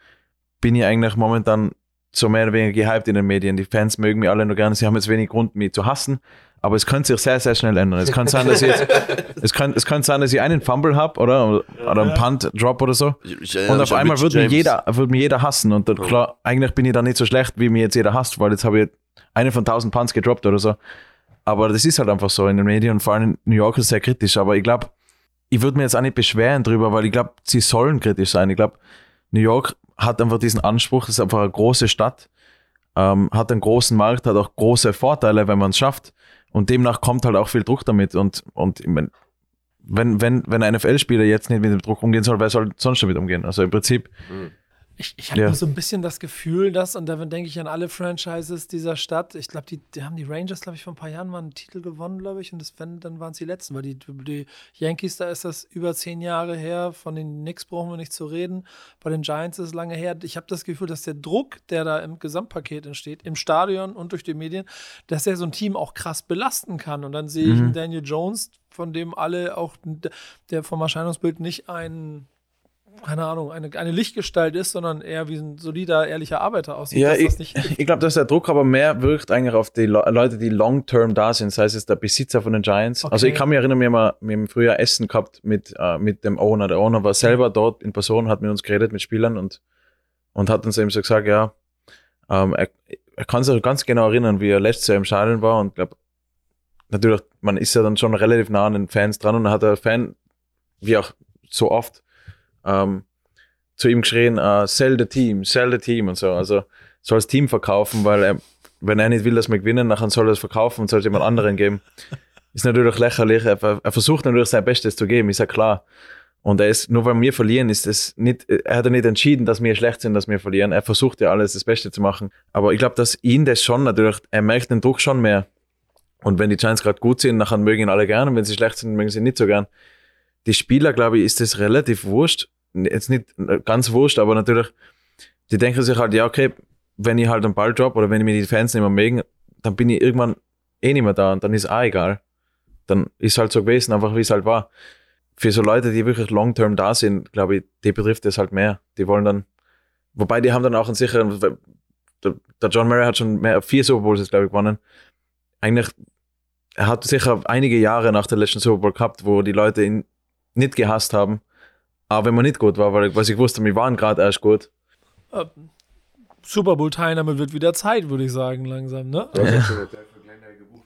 bin ich eigentlich momentan so mehr oder weniger gehypt in den Medien. Die Fans mögen mich alle nur gerne. Sie haben jetzt wenig Grund, mich zu hassen. Aber es könnte sich sehr, sehr schnell ändern. Es kann sein, dass ich jetzt, es kann, es kann sein, dass ich einen Fumble habe oder, oder einen Punt-Drop oder so. Und auf einmal wird mich, jeder, wird mich jeder hassen. Und dann, klar, eigentlich bin ich dann nicht so schlecht, wie mir jetzt jeder hasst, weil jetzt habe ich eine von tausend Punts gedroppt oder so. Aber das ist halt einfach so in den Medien und vor allem in New York ist es sehr kritisch. Aber ich glaube, ich würde mir jetzt auch nicht beschweren drüber, weil ich glaube, sie sollen kritisch sein. Ich glaube, New York hat einfach diesen Anspruch, ist einfach eine große Stadt, ähm, hat einen großen Markt, hat auch große Vorteile, wenn man es schafft. Und demnach kommt halt auch viel Druck damit. Und, und ich mein, wenn, wenn, wenn ein NFL-Spieler jetzt nicht mit dem Druck umgehen soll, wer soll sonst damit umgehen? Also im Prinzip. Mhm. Ich, ich habe Ja. so ein bisschen das Gefühl, dass, und da denke ich an alle Franchises dieser Stadt, ich glaube, die, die haben die Rangers, glaube ich, vor ein paar Jahren mal einen Titel gewonnen, glaube ich, und das, wenn, dann waren es die letzten, weil die, die Yankees, da ist das über zehn Jahre her, von den Knicks brauchen wir nicht zu reden, bei den Giants ist es lange her. Ich habe das Gefühl, dass der Druck, der da im Gesamtpaket entsteht, im Stadion und durch die Medien, dass der so ein Team auch krass belasten kann. Und dann sehe ich einen Daniel Jones, von dem alle auch, der vom Erscheinungsbild nicht ein keine Ahnung, eine, eine Lichtgestalt ist, sondern eher wie ein solider, ehrlicher Arbeiter aussieht. Ja, ich, das ich glaube, dass der Druck aber mehr wirkt eigentlich auf die Le Leute, die long-term da sind, sei es der Besitzer von den Giants. Also Okay. ich kann mich erinnern, wir haben mal- haben früher Essen gehabt mit, äh, mit dem Owner. Der Owner war selber dort in Person, hat mit uns geredet, mit Spielern und, und hat uns eben so gesagt, ja, ähm, er, er kann sich ganz genau erinnern, wie er letztes Jahr im Stadion war und glaube, natürlich, man ist ja dann schon relativ nah an den Fans dran und dann hat der Fan, wie auch so oft, ähm, zu ihm geschrien, äh, sell the team, sell the team und so. Also soll das Team verkaufen, weil er, wenn er nicht will, dass wir gewinnen, dann soll er es verkaufen und soll es jemand anderen geben. Ist natürlich lächerlich. Er, er versucht natürlich sein Bestes zu geben, ist ja klar. Und er ist, nur weil wir verlieren, ist es nicht, er hat ja nicht entschieden, dass wir schlecht sind, dass wir verlieren. Er versucht ja alles, das Beste zu machen. Aber ich glaube, dass ihn das schon natürlich, er merkt den Druck schon mehr. Und wenn die Giants gerade gut sind, nachher mögen ihn alle gern. Und wenn sie schlecht sind, mögen sie ihn nicht so gern. Die Spieler, glaube ich, ist das relativ wurscht. Jetzt nicht ganz wurscht, aber natürlich, die denken sich halt, ja, okay, wenn ich halt einen Ball drop oder wenn ich mir die Fans nicht mehr mögen, dann bin ich irgendwann eh nicht mehr da und dann ist auch egal. Dann ist halt so gewesen, einfach wie es halt war. Für so Leute, die wirklich long-term da sind, glaube ich, die betrifft es halt mehr. Die wollen dann, wobei die haben dann auch einen sicheren, der, John Murray hat schon mehr, vier Super Bowls glaube ich, gewonnen. Eigentlich, er hat sicher einige Jahre nach der letzten Super Bowl gehabt, wo die Leute ihn nicht gehasst haben, aber wenn man nicht gut war, weil, weil gewusst haben, wir waren gerade erst gut. äh, Super Bowl-Teilnahme wird wieder Zeit, würde ich sagen, langsam, ne? Ich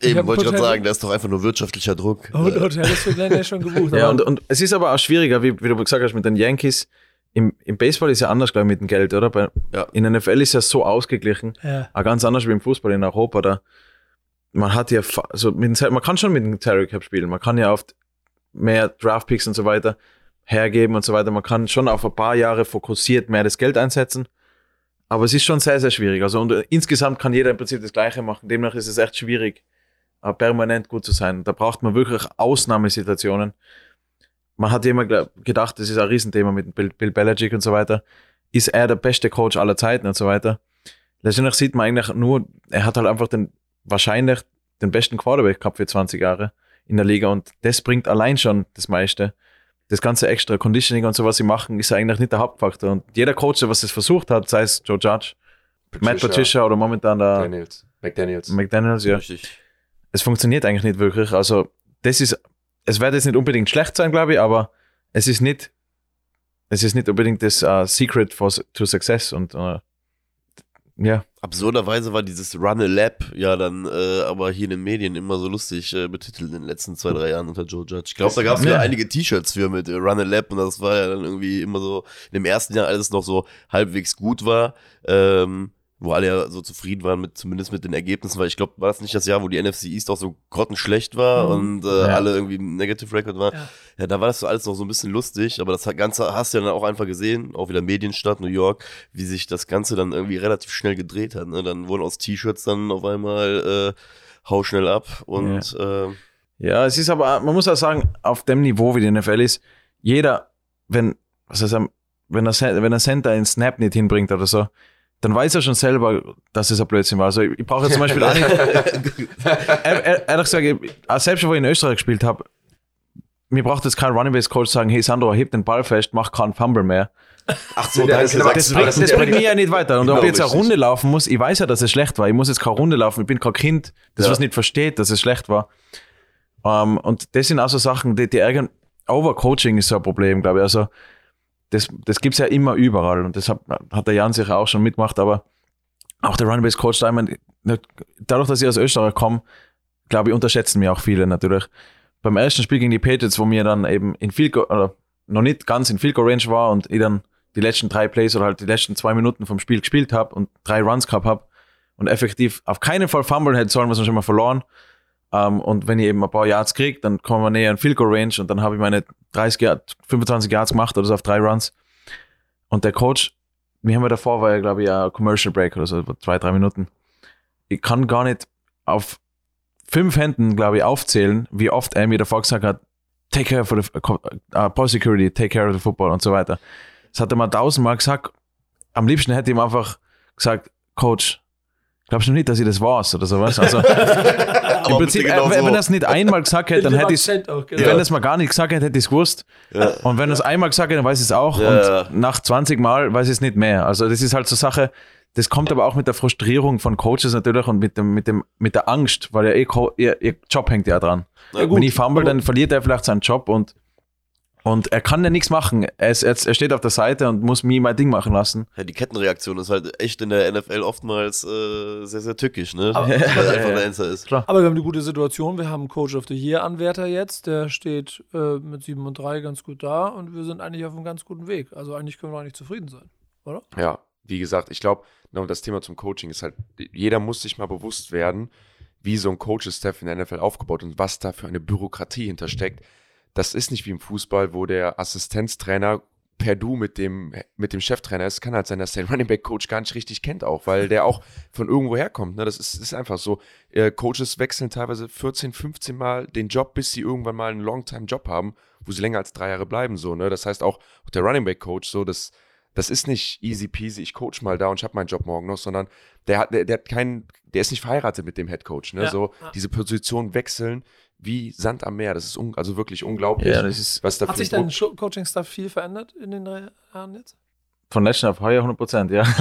hab Eben, wollte ich gerade sagen, da ist doch einfach nur wirtschaftlicher Druck. Und Hotel ist für Glenn ja schon gebucht. Ja, und, und es ist aber auch schwieriger, wie, wie du gesagt hast, mit den Yankees. Im, Im Baseball ist ja anders, glaube ich, mit dem Geld, oder? Bei, Ja. In der NFL ist ja so ausgeglichen. ja. Auch ganz anders wie im Fußball in Europa. Da man hat ja, also mit, dem- man kann schon mit dem Salary Cap spielen. Man kann ja oft mehr Draftpicks und so weiter hergeben und so weiter. Man kann schon auf ein paar Jahre fokussiert mehr das Geld einsetzen. Aber es ist schon sehr, sehr schwierig. Also und äh, insgesamt kann jeder im Prinzip das Gleiche machen. Demnach ist es echt schwierig, äh, permanent gut zu sein. Da braucht man wirklich Ausnahmesituationen. Man hat immer gedacht, das ist ein Riesenthema mit Bill, Bill Belichick und so weiter. Ist er der beste Coach aller Zeiten und so weiter? Letztendlich sieht man eigentlich nur, er hat halt einfach den, wahrscheinlich den besten Quarterback gehabt für 20 Jahre in der Liga und das bringt allein schon das meiste. Das ganze extra Conditioning und so, was sie machen, ist eigentlich nicht der Hauptfaktor. Und jeder Coach, der was es versucht hat, sei es Joe Judge, Matt Patricia oder momentan der Daniels. McDaniels. McDaniels, ja. Richtig. Es funktioniert eigentlich nicht wirklich. Also, das ist, es wird jetzt nicht unbedingt schlecht sein, glaube ich, aber es ist nicht, es ist nicht unbedingt das äh, Secret for, to Success und äh, ja. Absurderweise war dieses Run a Lab ja dann äh, aber hier in den Medien immer so lustig äh, betitelt in den letzten zwei, drei Jahren unter Joe Judge. Ich glaube, da gab es Ja. einige T-Shirts für mit äh, Run a Lab und das war ja dann irgendwie immer so in dem ersten Jahr alles noch so halbwegs gut war. Ähm, wo alle ja so zufrieden waren mit zumindest mit den Ergebnissen, weil ich glaube, war das nicht das Jahr, wo die NFC East auch so grottenschlecht war Mhm. und äh, Ja. alle irgendwie im Negative Record waren. Ja. Ja, da war das alles noch so ein bisschen lustig, aber das Ganze hast du ja dann auch einfach gesehen, auch wieder Medienstadt New York, wie sich das Ganze dann irgendwie relativ schnell gedreht hat. Ne? Dann wurden aus T-Shirts dann auf einmal äh, hau schnell ab und äh, Ja, es ist aber, man muss auch sagen, auf dem Niveau, wie die NFL ist, jeder, wenn, was heißt, wenn der, wenn der Center einen Snap nicht hinbringt oder so, dann weiß er schon selber, dass es ein Blödsinn war. Also ich, ich brauche zum Beispiel auch nicht, ehr- ehr- ehrlich gesagt, selbst wo ich in Österreich gespielt habe, mir braucht jetzt kein Running Base Coach sagen, hey Sandro, heb den Ball fest, mach keinen Fumble mehr. ach so, Das, das, sagst du bringt, das. das bringt mich ja nicht weiter. Und ob Genau ich jetzt eine. Runde laufen muss, ich weiß ja, dass es schlecht war. Ich muss jetzt keine Runde laufen. Ich bin kein Kind, das Ja. was nicht versteht, dass es schlecht war. Ähm, und das sind auch so Sachen, die, die ärgern. Overcoaching ist so ein Problem, glaube ich. Also, das, das gibt's ja immer überall. Und das hat, hat der Jan sicher auch schon mitgemacht. Aber auch der Running Base Coach, da, ich mein, dadurch, dass ich aus Österreich komme, glaube ich, unterschätzen mir auch viele natürlich. Beim ersten Spiel gegen die Patriots, wo mir dann eben in Goal, oder noch nicht ganz in Field Range war und ich dann die letzten drei Plays oder halt die letzten zwei Minuten vom Spiel gespielt habe und drei Runs gehabt habe und effektiv auf keinen Fall fumble hätte sollen, was wir schon mal verloren. Ähm, und wenn ich eben ein paar Yards kriege, dann kommen wir näher in Field Goal Range und dann habe ich meine 30 Yards, 25 Yards gemacht oder so auf drei Runs. Und der Coach, wir haben ja davor, war ja, glaube ich, ein Commercial Break oder so, zwei, drei Minuten. Ich kann gar nicht auf fünf Händen, glaube ich, aufzählen, wie oft er mir davor gesagt hat, take care of the uh, ball security, take care of the football und so weiter. Das hat er mal tausendmal gesagt. Am liebsten hätte ich ihm einfach gesagt, Coach, glaubst du nicht, dass ich das war's oder sowas? Also, im Prinzip, genau wenn so. er es nicht einmal gesagt hätte, dann hätte ich genau. wenn er es mal gar nicht gesagt hätte, hätte ich es gewusst. Und wenn er es einmal gesagt hätte, dann weiß ich es auch. Ja, und ja. nach 20 Mal weiß ich es nicht mehr. Also das ist halt so Sache, das kommt aber auch mit der Frustrierung von Coaches natürlich und mit dem, mit dem, mit der Angst, weil ja eh, Co- ihr, ihr Job hängt ja dran. Na Wenn ich fumble, dann verliert er vielleicht seinen Job und, und er kann ja nichts machen. Er, ist, er steht auf der Seite und muss mir mein Ding machen lassen. Ja, die Kettenreaktion ist halt echt in der NFL oftmals äh, sehr, sehr tückisch, ne? Aber- Weil er einfach der Answer ist. Klar. Aber wir haben eine gute Situation. Wir haben einen Coach of the Year Anwärter jetzt. Der steht äh, mit 7 und 3 ganz gut da und wir sind eigentlich auf einem ganz guten Weg. Also eigentlich können wir eigentlich zufrieden sein, oder? Ja, wie gesagt, ich glaube, genau das Thema zum Coaching ist halt, jeder muss sich mal bewusst werden, wie so ein Coaching-Staff in der NFL aufgebaut und was da für eine Bürokratie hintersteckt. Das ist nicht wie im Fußball, wo der Assistenztrainer per Du mit dem, mit dem Cheftrainer ist. Kann halt sein, dass der Running Back Coach gar nicht richtig kennt auch, weil der auch von irgendwo herkommt. Ne? Das ist, ist einfach so. Äh, Coaches wechseln teilweise 14, 15 Mal den Job, bis sie irgendwann mal einen Longtime-Job haben, wo sie länger als drei Jahre bleiben. So, ne? Das heißt auch, auch der Running Back Coach, so, das, das ist nicht easy peasy, ich coach mal da und ich habe meinen Job morgen noch, sondern der hat, der, der hat keinen, der ist nicht verheiratet mit dem Head Coach. Ne? Ja, so diese Positionen wechseln wie Sand am Meer. Das ist un, also wirklich unglaublich. Ja, das ist was da Hat sich ein dein Coaching-Staff viel verändert in den drei Jahren jetzt? von letzten auf heuer 100 Prozent, ja.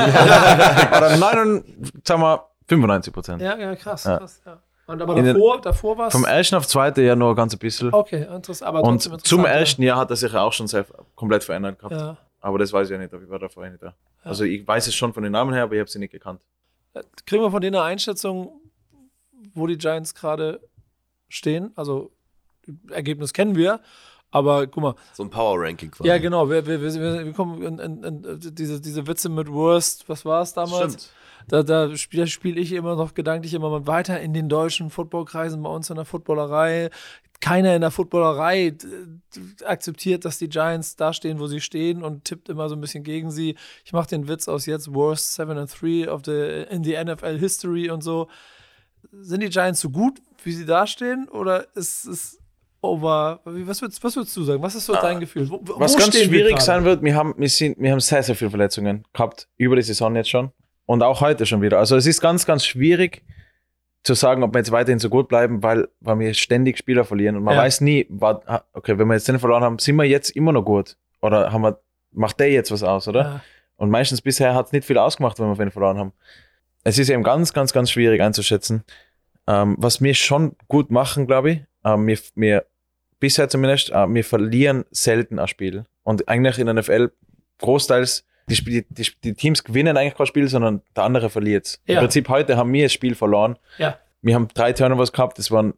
Oder 9, sagen wir 95 Prozent. Ja, ja, krass, Ja. krass. Ja. Und aber In den- davor, davor war es. Vom ersten auf zweite ja nur ein ganz bisschen. Okay, interessant. Aber Und zum ersten Jahr hat er sich ja auch schon sehr komplett verändert gehabt. Ja. Ja. Aber das weiß ich ja nicht, ich war da vorher nicht da. Also ich weiß es schon von den Namen her, aber ich habe sie nicht gekannt. Kriegen wir von denen eine Einschätzung, wo die Giants gerade stehen? Also, Ergebnis kennen wir, aber guck mal, So ein Power-Ranking quasi. ja, genau, wir, wir, wir, wir kommen in, in, in, diese, diese Witze mit Worst, was war es damals? Stimmt. Da, da spiele spiel ich immer noch gedanklich immer mal weiter in den deutschen Footballkreisen, bei uns in der Footballerei. Keiner in der Footballerei d- akzeptiert, dass die Giants da stehen, wo sie stehen und tippt immer so ein bisschen gegen sie. Ich mache den Witz aus jetzt Worst 7 and 3 of the, in the NFL History und so. Sind die Giants so gut, wie sie dastehen? Oder ist es over? Was würdest, was würdest du sagen? Was ist so dein Gefühl? Wo, Was ganz wir schwierig gerade? sein wird, wir haben, wir, sind, wir haben sehr, sehr viele Verletzungen gehabt, über die Saison jetzt schon. Und auch heute schon wieder. Also es ist ganz, ganz schwierig zu sagen, ob wir jetzt weiterhin so gut bleiben, weil, weil wir ständig Spieler verlieren. Und man Ja. weiß nie, war, okay, wenn wir jetzt den verloren haben, sind wir jetzt immer noch gut? Oder haben wir, macht der jetzt was aus, oder? Ja. Und meistens bisher hat es nicht viel ausgemacht, wenn wir wen verloren haben. Es ist eben ganz, ganz, ganz schwierig einzuschätzen. Ähm, was wir schon gut machen, glaube ich, ähm, wir, wir, bisher zumindest, äh, wir verlieren selten ein Spiel. Und eigentlich in der NFL großteils, die, die, die Teams gewinnen eigentlich kein Spiel, sondern der andere verliert Ja. Im Prinzip heute haben wir das Spiel verloren. Ja. Wir haben drei Turnovers gehabt, das waren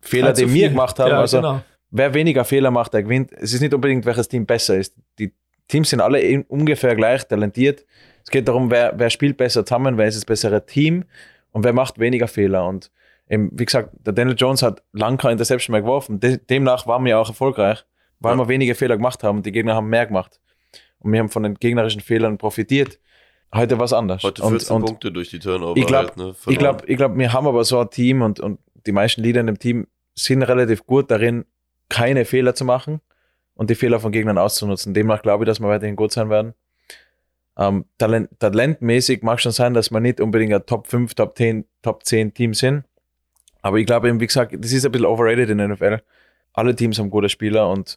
Fehler, die wir gemacht haben. Ja, also genau. wer weniger Fehler macht, der gewinnt. Es ist nicht unbedingt, welches Team besser ist. Die Teams sind alle ungefähr gleich talentiert. Es geht darum, wer, wer spielt besser zusammen, wer ist das bessere Team und wer macht weniger Fehler. Und eben, wie gesagt, der Daniel Jones hat lange keine Interception mehr geworfen. De demnach waren wir auch erfolgreich, weil Ja. wir weniger Fehler gemacht haben und die Gegner haben mehr gemacht. Und wir haben von den gegnerischen Fehlern profitiert. Heute war es anders. Heute und, 14 und Punkte durch die Turnover. ich glaube, halt, ne, ich glaube, ich glaube, wir haben aber so ein Team und, und die meisten Leader in dem Team sind relativ gut darin, keine Fehler zu machen und die Fehler von Gegnern auszunutzen. Demnach glaube ich, dass wir weiterhin gut sein werden. Ähm, Talent, talentmäßig mag schon sein, dass wir nicht unbedingt ein Top 5, Top 10, Top 10 Team sind. Aber ich glaube eben, wie gesagt, das ist ein bisschen overrated in der NFL. Alle Teams haben gute Spieler und,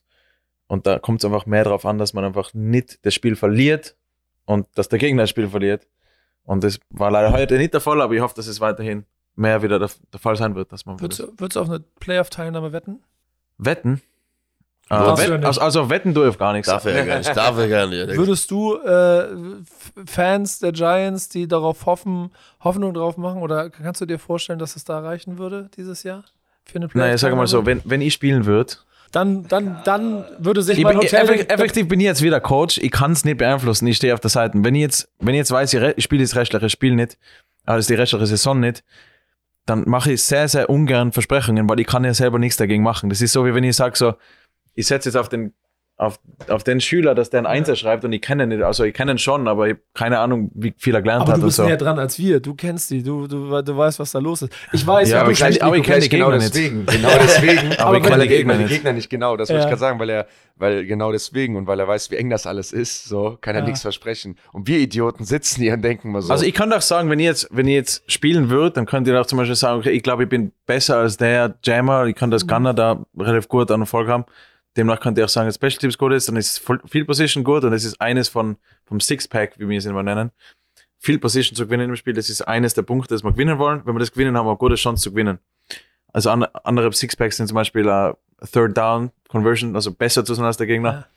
und da kommt es einfach mehr darauf an, dass man einfach nicht das Spiel verliert und dass der Gegner das Spiel verliert. Und das war leider heute nicht der Fall, aber ich hoffe, dass es weiterhin mehr wieder der, der Fall sein wird, dass man Würdest, du- würdest du auf eine Playoff-Teilnahme wetten? wetten. Äh, wett, also, also wetten du auf gar nichts. Darf er ja gar nicht. Darf er gar nicht. Würdest du äh, Fans der Giants, die darauf hoffen, Hoffnung drauf machen, oder kannst du dir vorstellen, dass es da erreichen würde dieses Jahr? Für eine Nein, ich sage mal so, wenn, wenn ich spielen würde, Dann, dann, dann würde sich ich mein bin, Hotel. effektiv, effektiv bin ich jetzt wieder Coach, ich kann es nicht beeinflussen, ich stehe auf der Seite. Wenn ich jetzt, wenn ich jetzt weiß, ich, ich spiele das restliche Spiel nicht, also die restliche Saison nicht, dann mache ich sehr, sehr ungern Versprechungen, weil ich kann ja selber nichts dagegen machen. Das ist so, wie wenn ich sage so, ich setze jetzt auf den, auf, auf den Schüler, dass der ein Einser schreibt und ich kenne ihn nicht. Also ich kenne ihn schon, aber ich habe keine Ahnung, wie viel er gelernt Aber hat du und bist so. näher dran als wir. Du kennst die. Du, du, du weißt, was da los ist. Ich weiß, Ja, aber ich kenn- kennst aber ich kenn die genau Gegner nicht. deswegen. Genau deswegen. Aber ich kenn weil die er Gegner die nicht. Gegner nicht genau. Das wollte Ja. ich gerade sagen, weil er, weil genau deswegen und weil er weiß, wie eng das alles ist, so kann er Ja. nichts versprechen. Und wir Idioten sitzen hier und denken mal so. Also ich kann doch sagen, wenn ihr jetzt, wenn ihr jetzt spielen würdet, dann könnt ihr auch zum Beispiel sagen, okay, ich glaube, ich bin besser als der Jammer, ich kann das Gunner da relativ gut an Erfolg haben. Demnach könnt ihr auch sagen, dass Special Teams gut ist, dann ist Field Position gut und es ist eines von, vom Six-Pack, wie wir es immer nennen. Field Position zu gewinnen im Spiel, das ist eines der Punkte, das wir gewinnen wollen. Wenn wir das gewinnen, haben wir eine gute Chance zu gewinnen. Also an, andere Six-Packs sind zum Beispiel uh, Third Down Conversion, also besser zu sein als der Gegner.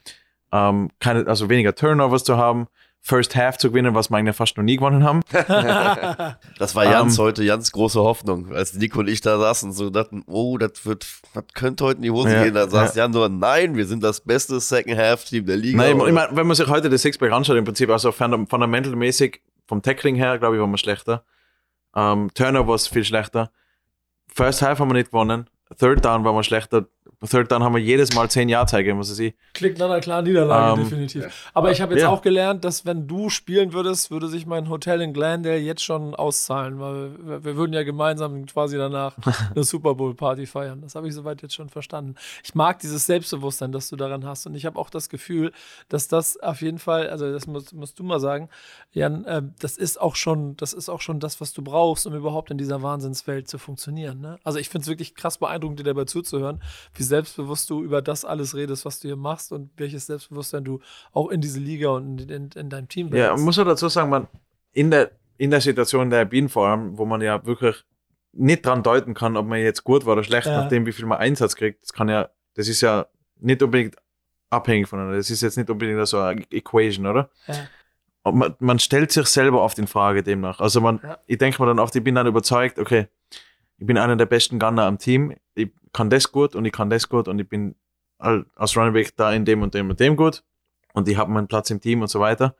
Ähm, keine, also weniger Turnovers zu haben, First Half zu gewinnen, was wir eigentlich fast noch nie gewonnen haben. Das war Jans Ähm, heute Jans große Hoffnung, als Nico und ich da saßen und so dachten, oh, das wird, das könnte heute in die Hose Ja, gehen. Da saß ja. Jan so, nein, wir sind das beste Second Half Team der Liga. Nein, ich meine, wenn man sich heute das Sixpack anschaut, im Prinzip, also funda- fundamentalmäßig, vom Tackling her, glaube ich, waren wir schlechter. Ähm, Turnover ist viel schlechter. First Half haben wir nicht gewonnen. Third Down waren wir schlechter. Third Down haben wir jedes Mal 10 Jahre zeigen, muss ich sagen. Klingt nach einer klaren Niederlage, Ähm, definitiv. Aber ich habe jetzt ja. auch gelernt, dass wenn du spielen würdest, würde sich mein Hotel in Glendale jetzt schon auszahlen, weil wir, wir würden ja gemeinsam quasi danach eine Super Bowl Party feiern. Das habe ich soweit jetzt schon verstanden. Ich mag dieses Selbstbewusstsein, das du daran hast. Und ich habe auch das Gefühl, dass das auf jeden Fall, also das musst, musst du mal sagen, Jan, äh, das ist auch schon, das ist auch schon das, was du brauchst, um überhaupt in dieser Wahnsinnswelt zu funktionieren. Ne? Also ich finde es wirklich krass beeindruckend, dir dabei zuzuhören, wie selbstbewusst du über das alles redest, was du hier machst und welches Selbstbewusstsein du auch in diese Liga und in, in, in deinem Team Ja, bringst. muss man dazu sagen, man, in der, in der Situation der bin vor allem, wo man ja wirklich nicht dran deuten kann, ob man jetzt gut war oder schlecht, Ja. nachdem wie viel man Einsatz kriegt. Das kann ja, das ist ja nicht unbedingt abhängig voneinander. Das ist jetzt nicht unbedingt so eine Equation, oder? Ja. Man, man stellt sich selber oft in Frage demnach. Also man, Ja. ich denke mir dann oft, ich bin dann überzeugt, okay, ich bin einer der besten Gunner am Team, ich kann das gut und ich kann das gut und ich bin als Running Back da in dem und dem und dem gut und ich habe meinen Platz im Team und so weiter.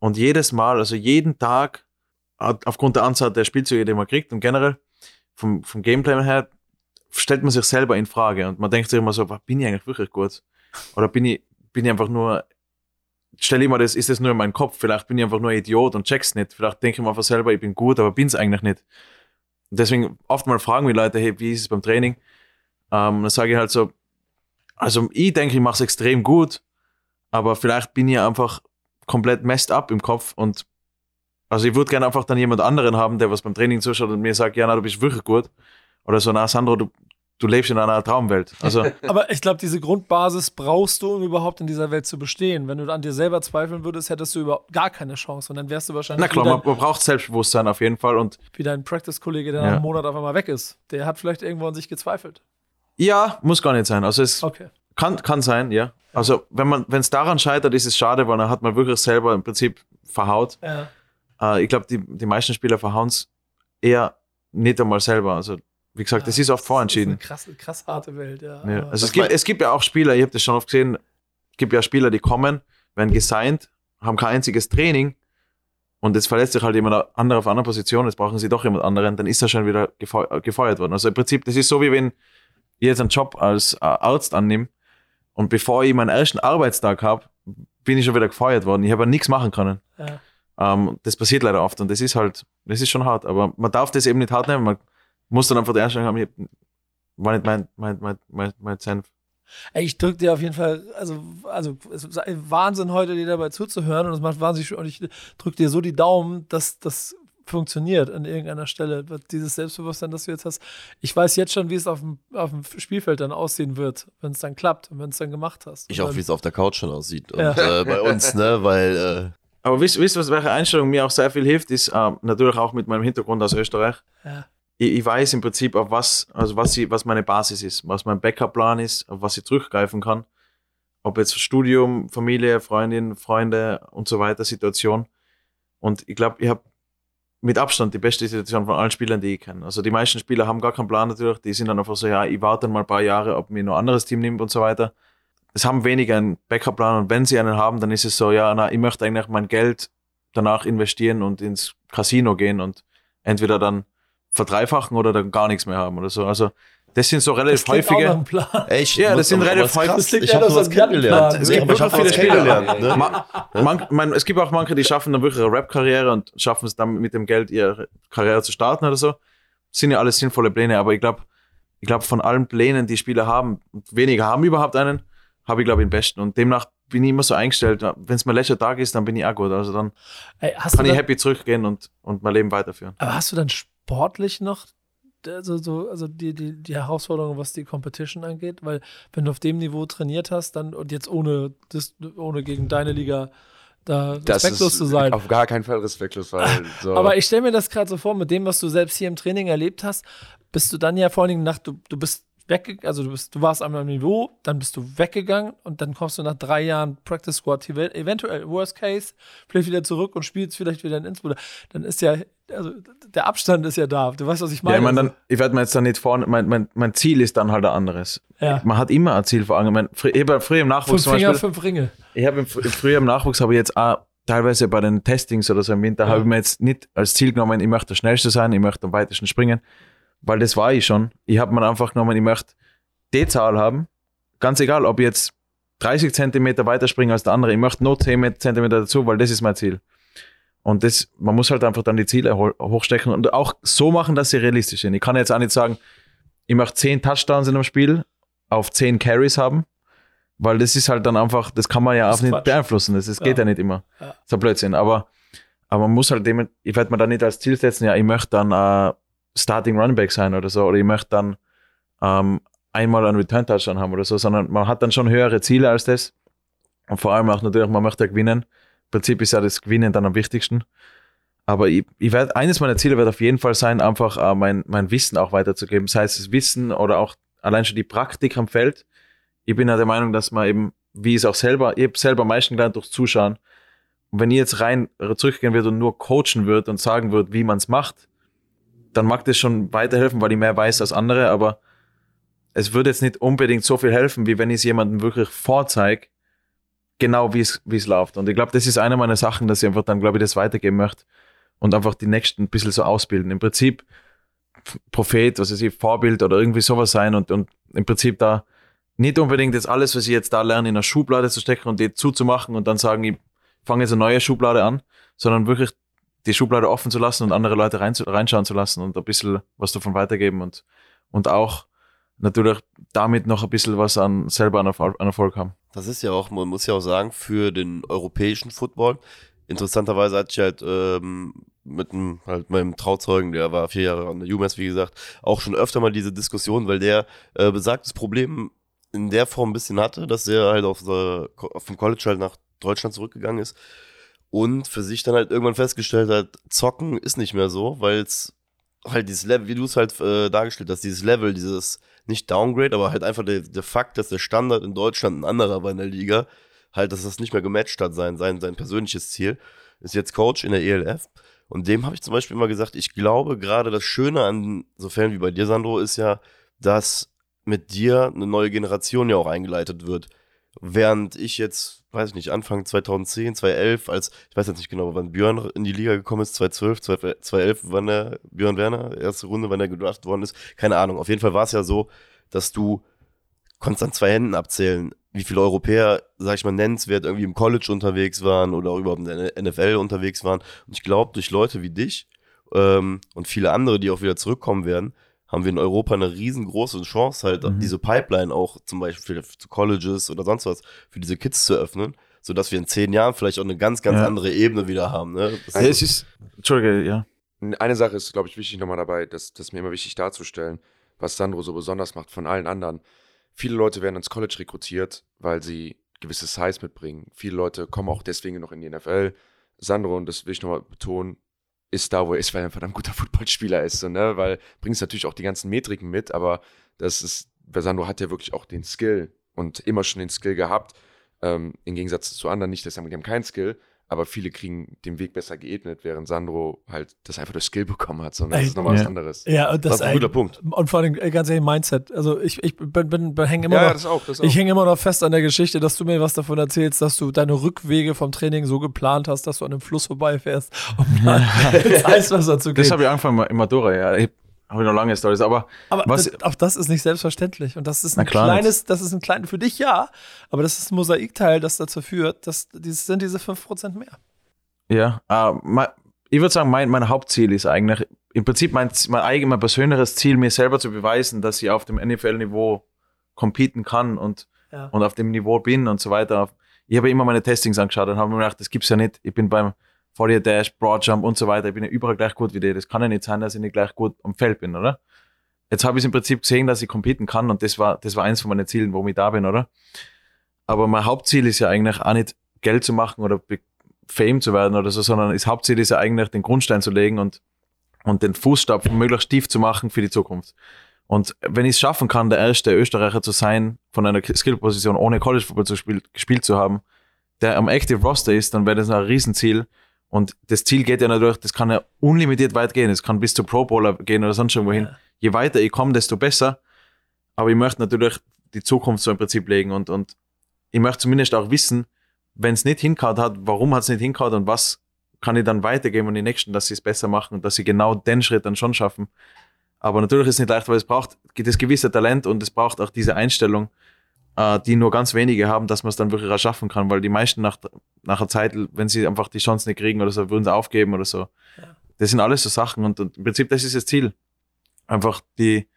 Und jedes Mal, also jeden Tag, au- aufgrund der Anzahl der Spielzüge, die man kriegt und generell vom, vom Gameplay her, stellt man sich selber in Frage und man denkt sich immer so, "Was, bin ich eigentlich wirklich gut? Oder bin ich, bin ich einfach nur, stell ich mir das, ist das nur in meinem Kopf? Vielleicht bin ich einfach nur Idiot und check's nicht. Vielleicht denke ich mir einfach selber, ich bin gut, aber bin's eigentlich nicht. Deswegen oft mal fragen mich Leute, hey, wie ist es beim Training? Ähm, dann sage ich halt so, also ich denke, ich mache es extrem gut, aber vielleicht bin ich einfach komplett messed up im Kopf und also ich würde gerne einfach dann jemand anderen haben, der was beim Training zuschaut und mir sagt, ja, na, du bist wirklich gut. Oder so, na, Sandro, du, du lebst in einer Traumwelt. Also, Aber ich glaube, diese Grundbasis brauchst du, um überhaupt in dieser Welt zu bestehen. Wenn du an dir selber zweifeln würdest, hättest du überhaupt gar keine Chance. Und dann wärst du wahrscheinlich na klar, dein, man braucht Selbstbewusstsein auf jeden Fall und wie dein Practice-Kollege, der Ja. nach einem Monat auf einmal weg ist. Der hat vielleicht irgendwo an sich gezweifelt. ja, muss gar nicht sein. Also es Okay. kann, kann sein, ja. Also wenn man, wenn es daran scheitert, ist es schade, weil dann hat man wirklich selber im Prinzip verhaut. Ja. Äh, ich glaube, die, die meisten Spieler verhauen es eher nicht einmal selber. Also wie gesagt, das ist oft vorentschieden. Das ist eine krass, krass harte Welt, ja. Ja. Also es gibt, es gibt ja auch Spieler, ich habe das schon oft gesehen, es gibt ja Spieler, die kommen, werden gesigned, haben kein einziges Training und jetzt verletzt sich halt jemand anderer auf einer Position, jetzt brauchen sie doch jemand anderen, dann ist er schon wieder gefeu äh, gefeuert worden. Also im Prinzip, das ist so wie wenn ich jetzt einen Job als äh, Arzt annehme und bevor ich meinen ersten Arbeitstag habe, bin ich schon wieder gefeuert worden. Ich habe ja nichts machen können. ja. Ähm, das passiert leider oft und das ist halt, das ist schon hart, aber man darf das eben nicht hart nehmen, man muss dann einfach die Einstellung haben, ich, war nicht mein, mein, mein, mein, mein Senf. Ey, ich drücke dir auf jeden Fall, also, also es ist Wahnsinn heute, dir dabei zuzuhören und es macht wahnsinnig und ich drücke dir so die Daumen, dass das funktioniert an irgendeiner Stelle. Dieses Selbstbewusstsein, das du jetzt hast. Ich weiß jetzt schon, wie es auf dem, auf dem Spielfeld dann aussehen wird, wenn es dann klappt und wenn es dann gemacht hast. Ich Und auch, wie es auf der Couch schon aussieht. Und Ja. äh, bei uns, ne, weil äh, Aber wisst wisst ihr, was welche Einstellung mir auch sehr viel hilft, ist äh, natürlich auch mit meinem Hintergrund aus Österreich. Ja. Ich, ich weiß im Prinzip, auf was, also was, ich, was meine Basis ist, was mein Backup-Plan ist, auf was ich zurückgreifen kann. Ob jetzt Studium, Familie, Freundin, Freunde und so weiter, Situation. Und ich glaube, ich habe mit Abstand die beste Situation von allen Spielern, die ich kenne. Also die meisten Spieler haben gar keinen Plan natürlich, die sind dann einfach so, ja, ich warte mal ein paar Jahre, ob mir noch ein anderes Team nimmt und so weiter. Es haben weniger einen Backup-Plan und wenn sie einen haben, dann ist es so, ja, na, ich möchte eigentlich mein Geld danach investieren und ins Casino gehen und entweder dann verdreifachen oder dann gar nichts mehr haben oder so. Also Das sind so relativ häufige. ich Ja, das sind relativ ist häufig- krass. Das klingt Ich habe sowas kennengelernt. Es gibt Ich wirklich hab viele Spieler. ne? Ma- man, man, es gibt auch manche, die schaffen dann wirklich eine Rap-Karriere und schaffen es dann mit dem Geld ihre Karriere zu starten oder so. sind ja alles sinnvolle Pläne, aber ich glaube, ich glaube, von allen Plänen, die Spieler haben, und wenige haben überhaupt einen, habe ich, glaube ich, den besten. Und demnach bin ich immer so eingestellt, wenn es mein letzter Tag ist, dann bin ich auch gut. Also dann Ey, hast kann du ich dann, happy zurückgehen und, und mein Leben weiterführen. aber hast du dann sportlich noch also, so, also die, die, die Herausforderung, was die Competition angeht? Weil wenn du auf dem Niveau trainiert hast, dann und jetzt ohne, das, ohne gegen deine Liga da respektlos zu sein. auf gar keinen Fall respektlos, weil so. Aber ich stelle mir das gerade so vor, mit dem, was du selbst hier im Training erlebt hast, bist du dann ja vor allen Dingen nach, du, du bist weggegangen, also du, bist, du warst an einem Niveau, dann bist du weggegangen und dann kommst du nach drei Jahren Practice Squad ev- eventuell, worst case, vielleicht wieder zurück und spielst vielleicht wieder in Innsbruck. Dann ist ja, also der Abstand ist ja da. Du weißt, was ich Ja, meine? ich meine, dann, ich werde mir jetzt dann nicht vorne, mein, mein, mein Ziel ist dann halt ein anderes. Ja. Man hat immer ein Ziel vor Augen. Ich, mein, habe früher im Nachwuchs fünf Finger, Beispiel, fünf Ringe. ich habe früher im Nachwuchs habe ich jetzt auch teilweise bei den Testings oder so im Winter, Ja. habe ich mir jetzt nicht als Ziel genommen, ich möchte der Schnellste sein, ich möchte am weitesten springen, weil das war ich schon. Ich habe mir einfach genommen, ich möchte die Zahl haben, ganz egal, ob ich jetzt 30 Zentimeter weiter springe als der andere, ich möchte noch 10 Zentimeter dazu, weil das ist mein Ziel. Und das, man muss halt einfach dann die Ziele ho- hochstecken und auch so machen, dass sie realistisch sind. Ich kann jetzt auch nicht sagen, ich möchte 10 Touchdowns in einem Spiel auf 10 Carries haben, weil das ist halt dann einfach, das kann man ja auch nicht Quatsch. beeinflussen. Das, das geht Ja. ja nicht immer. Ja. Das ist ein Blödsinn. Aber, aber man muss halt dem, ich werde mir dann nicht als Ziel setzen, ja, ich möchte dann äh, Starting Running Back sein oder so, oder ich möchte dann ähm, einmal einen Return Touchdown haben oder so, sondern man hat dann schon höhere Ziele als das. Und vor allem auch natürlich, man möchte ja gewinnen. Im Prinzip ist ja das Gewinnen dann am wichtigsten. Aber ich, ich werde, eines meiner Ziele wird auf jeden Fall sein, einfach äh, mein, mein Wissen auch weiterzugeben. Sei es das Wissen oder auch allein schon die Praktik am Feld. Ich bin ja der Meinung, dass man eben, wie es auch selber, ich habe selber am meisten gelernt durchs Zuschauen. Und wenn ich jetzt rein zurückgehen würde und nur coachen würde und sagen würde, wie man es macht, dann mag das schon weiterhelfen, weil ich mehr weiß als andere, aber es würde jetzt nicht unbedingt so viel helfen, wie wenn ich es jemandem wirklich vorzeige, genau wie es läuft. Und ich glaube, das ist eine meiner Sachen, dass ich einfach dann, glaube ich, das weitergeben möchte und einfach die Nächsten ein bisschen so ausbilden. Im Prinzip Prophet, was weiß ich, Vorbild oder irgendwie sowas sein und, und im Prinzip da nicht unbedingt jetzt alles, was ich jetzt da lerne, in eine Schublade zu stecken und die zuzumachen und dann sagen, ich fange jetzt eine neue Schublade an, sondern wirklich die Schublade offen zu lassen und andere Leute rein, reinschauen zu lassen und ein bisschen was davon weitergeben und, und auch natürlich damit noch ein bisschen was an selber an Erfolg, an Erfolg haben. Das ist ja auch, man muss ja auch sagen, für den europäischen Football. Interessanterweise hatte ich halt ähm, mit einem, halt meinem Trauzeugen, der war vier Jahre an der UMass, wie gesagt, auch schon öfter mal diese Diskussion, weil der äh, besagtes Problem in der Form ein bisschen hatte, dass er halt auf der, auf dem College halt nach Deutschland zurückgegangen ist und für sich dann halt irgendwann festgestellt hat, zocken ist nicht mehr so, weil es halt dieses Level, wie du es halt äh, dargestellt hast, dieses Level, dieses nicht Downgrade, aber halt einfach der, der Fakt, dass der Standard in Deutschland ein anderer war in der Liga, halt, dass das nicht mehr gematcht hat, sein, sein, sein persönliches Ziel, ist jetzt Coach in der ELF. Und dem habe ich zum Beispiel immer gesagt, ich glaube, gerade das Schöne an so Fällen wie bei dir, Sandro, ist ja, dass mit dir eine neue Generation ja auch eingeleitet wird. Während ich jetzt, weiß ich nicht, Anfang 2010, 2011, als, ich weiß jetzt nicht genau, wann Björn in die Liga gekommen ist, 2012, 2011, wann der Björn Werner, erste Runde, wann er gedraftet worden ist, keine Ahnung. Auf jeden Fall war es ja so, dass du konntest an zwei Händen abzählen, wie viele Europäer, sag ich mal, nennenswert irgendwie im College unterwegs waren oder auch überhaupt in der NFL unterwegs waren. Und ich glaube, durch Leute wie dich ähm, und viele andere, die auch wieder zurückkommen werden, haben wir in Europa eine riesengroße Chance, halt Mhm. diese Pipeline auch zum Beispiel für, zu Colleges oder sonst was für diese Kids zu öffnen, sodass wir in zehn Jahren vielleicht auch eine ganz, ganz Ja. andere Ebene wieder haben. Ne? Das es ist, Entschuldige, ja. Eine Sache ist, glaube ich, wichtig nochmal dabei, das, das ist mir immer wichtig darzustellen, was Sandro so besonders macht von allen anderen. Viele Leute werden ins College rekrutiert, weil sie gewisse Size mitbringen. Viele Leute kommen auch deswegen noch in die NFL. Sandro, und das will ich nochmal betonen, ist da, wo er ist, weil er ein verdammt guter Footballspieler ist. So, ne? Weil bringst natürlich auch die ganzen Metriken mit, aber das ist, weil Sandro hat ja wirklich auch den Skill und immer schon den Skill gehabt. Ähm, Im Gegensatz zu anderen nicht, dass die haben keinen Skill, aber viele kriegen den Weg besser geebnet, während Sandro halt das einfach durch Skill bekommen hat. So, ne? das ist nochmal was ja. anderes. Ja, und das, Das ist ein ey, guter Punkt. Und vor allem, ganz ehrlich, Mindset. Also ich, ich bin, bin, bin hänge immer Ja, noch. ja, das auch. Das auch. Ich hänge immer noch fest an der Geschichte, dass du mir was davon erzählst, dass du deine Rückwege vom Training so geplant hast, dass du an einem Fluss vorbeifährst, um dann ins Eiswasser zu gehen. Das habe ich angefangen im Matura, ja. Ich, habe ich noch lange Stories. Aber, Aber was, das, auch das ist nicht selbstverständlich. Und das ist ein kleines, das ist ein kleines, für dich ja, aber das ist ein Mosaikteil, das dazu führt, dass dieses sind diese 5% mehr. ja, äh, mein, ich würde sagen, mein, mein Hauptziel ist eigentlich, im Prinzip mein, mein eigenes, mein persönliches Ziel, mir selber zu beweisen, dass ich auf dem NFL-Niveau competen kann und, Ja. und auf dem Niveau bin und so weiter. Ich habe immer meine Testings angeschaut und habe mir gedacht, das gibt's ja nicht. Ich bin beim 40 Dash, Broadjump und so weiter. Ich bin ja überall gleich gut wie die. Das kann ja nicht sein, dass ich nicht gleich gut am Feld bin, oder? Jetzt habe ich im Prinzip gesehen, dass ich competen kann und das war, das war eins von meinen Zielen, warum ich da bin, oder? Aber mein Hauptziel ist ja eigentlich auch nicht Geld zu machen oder Fame zu werden oder so, sondern das Hauptziel ist ja eigentlich den Grundstein zu legen und, und den Fußstapfen möglichst tief zu machen für die Zukunft. Und wenn ich es schaffen kann, der erste Österreicher zu sein, von einer Skillposition ohne College Football zu spiel, gespielt zu haben, der am Active Roster ist, dann wäre das ein Riesenziel. Und das Ziel geht ja natürlich, das kann ja unlimitiert weit gehen. Es kann bis zu Pro Bowler gehen oder sonst irgendwo hin. Ja. Je weiter ich komme, desto besser. Aber ich möchte natürlich die Zukunft so im Prinzip legen und, und ich möchte zumindest auch wissen, wenn es nicht hinkaut hat, warum hat es nicht hinkaut und was kann ich dann weitergeben an die Nächsten, dass sie es besser machen und dass sie genau den Schritt dann schon schaffen. Aber natürlich ist es nicht leicht, weil es braucht das gewisse Talent und es braucht auch diese Einstellung, äh, die nur ganz wenige haben, dass man es dann wirklich auch schaffen kann, weil die meisten nach, nach einer Zeit, wenn sie einfach die Chance nicht kriegen oder so, würden sie aufgeben oder so. Ja. Das sind alles so Sachen und, und im Prinzip, das ist das Ziel. Einfach die,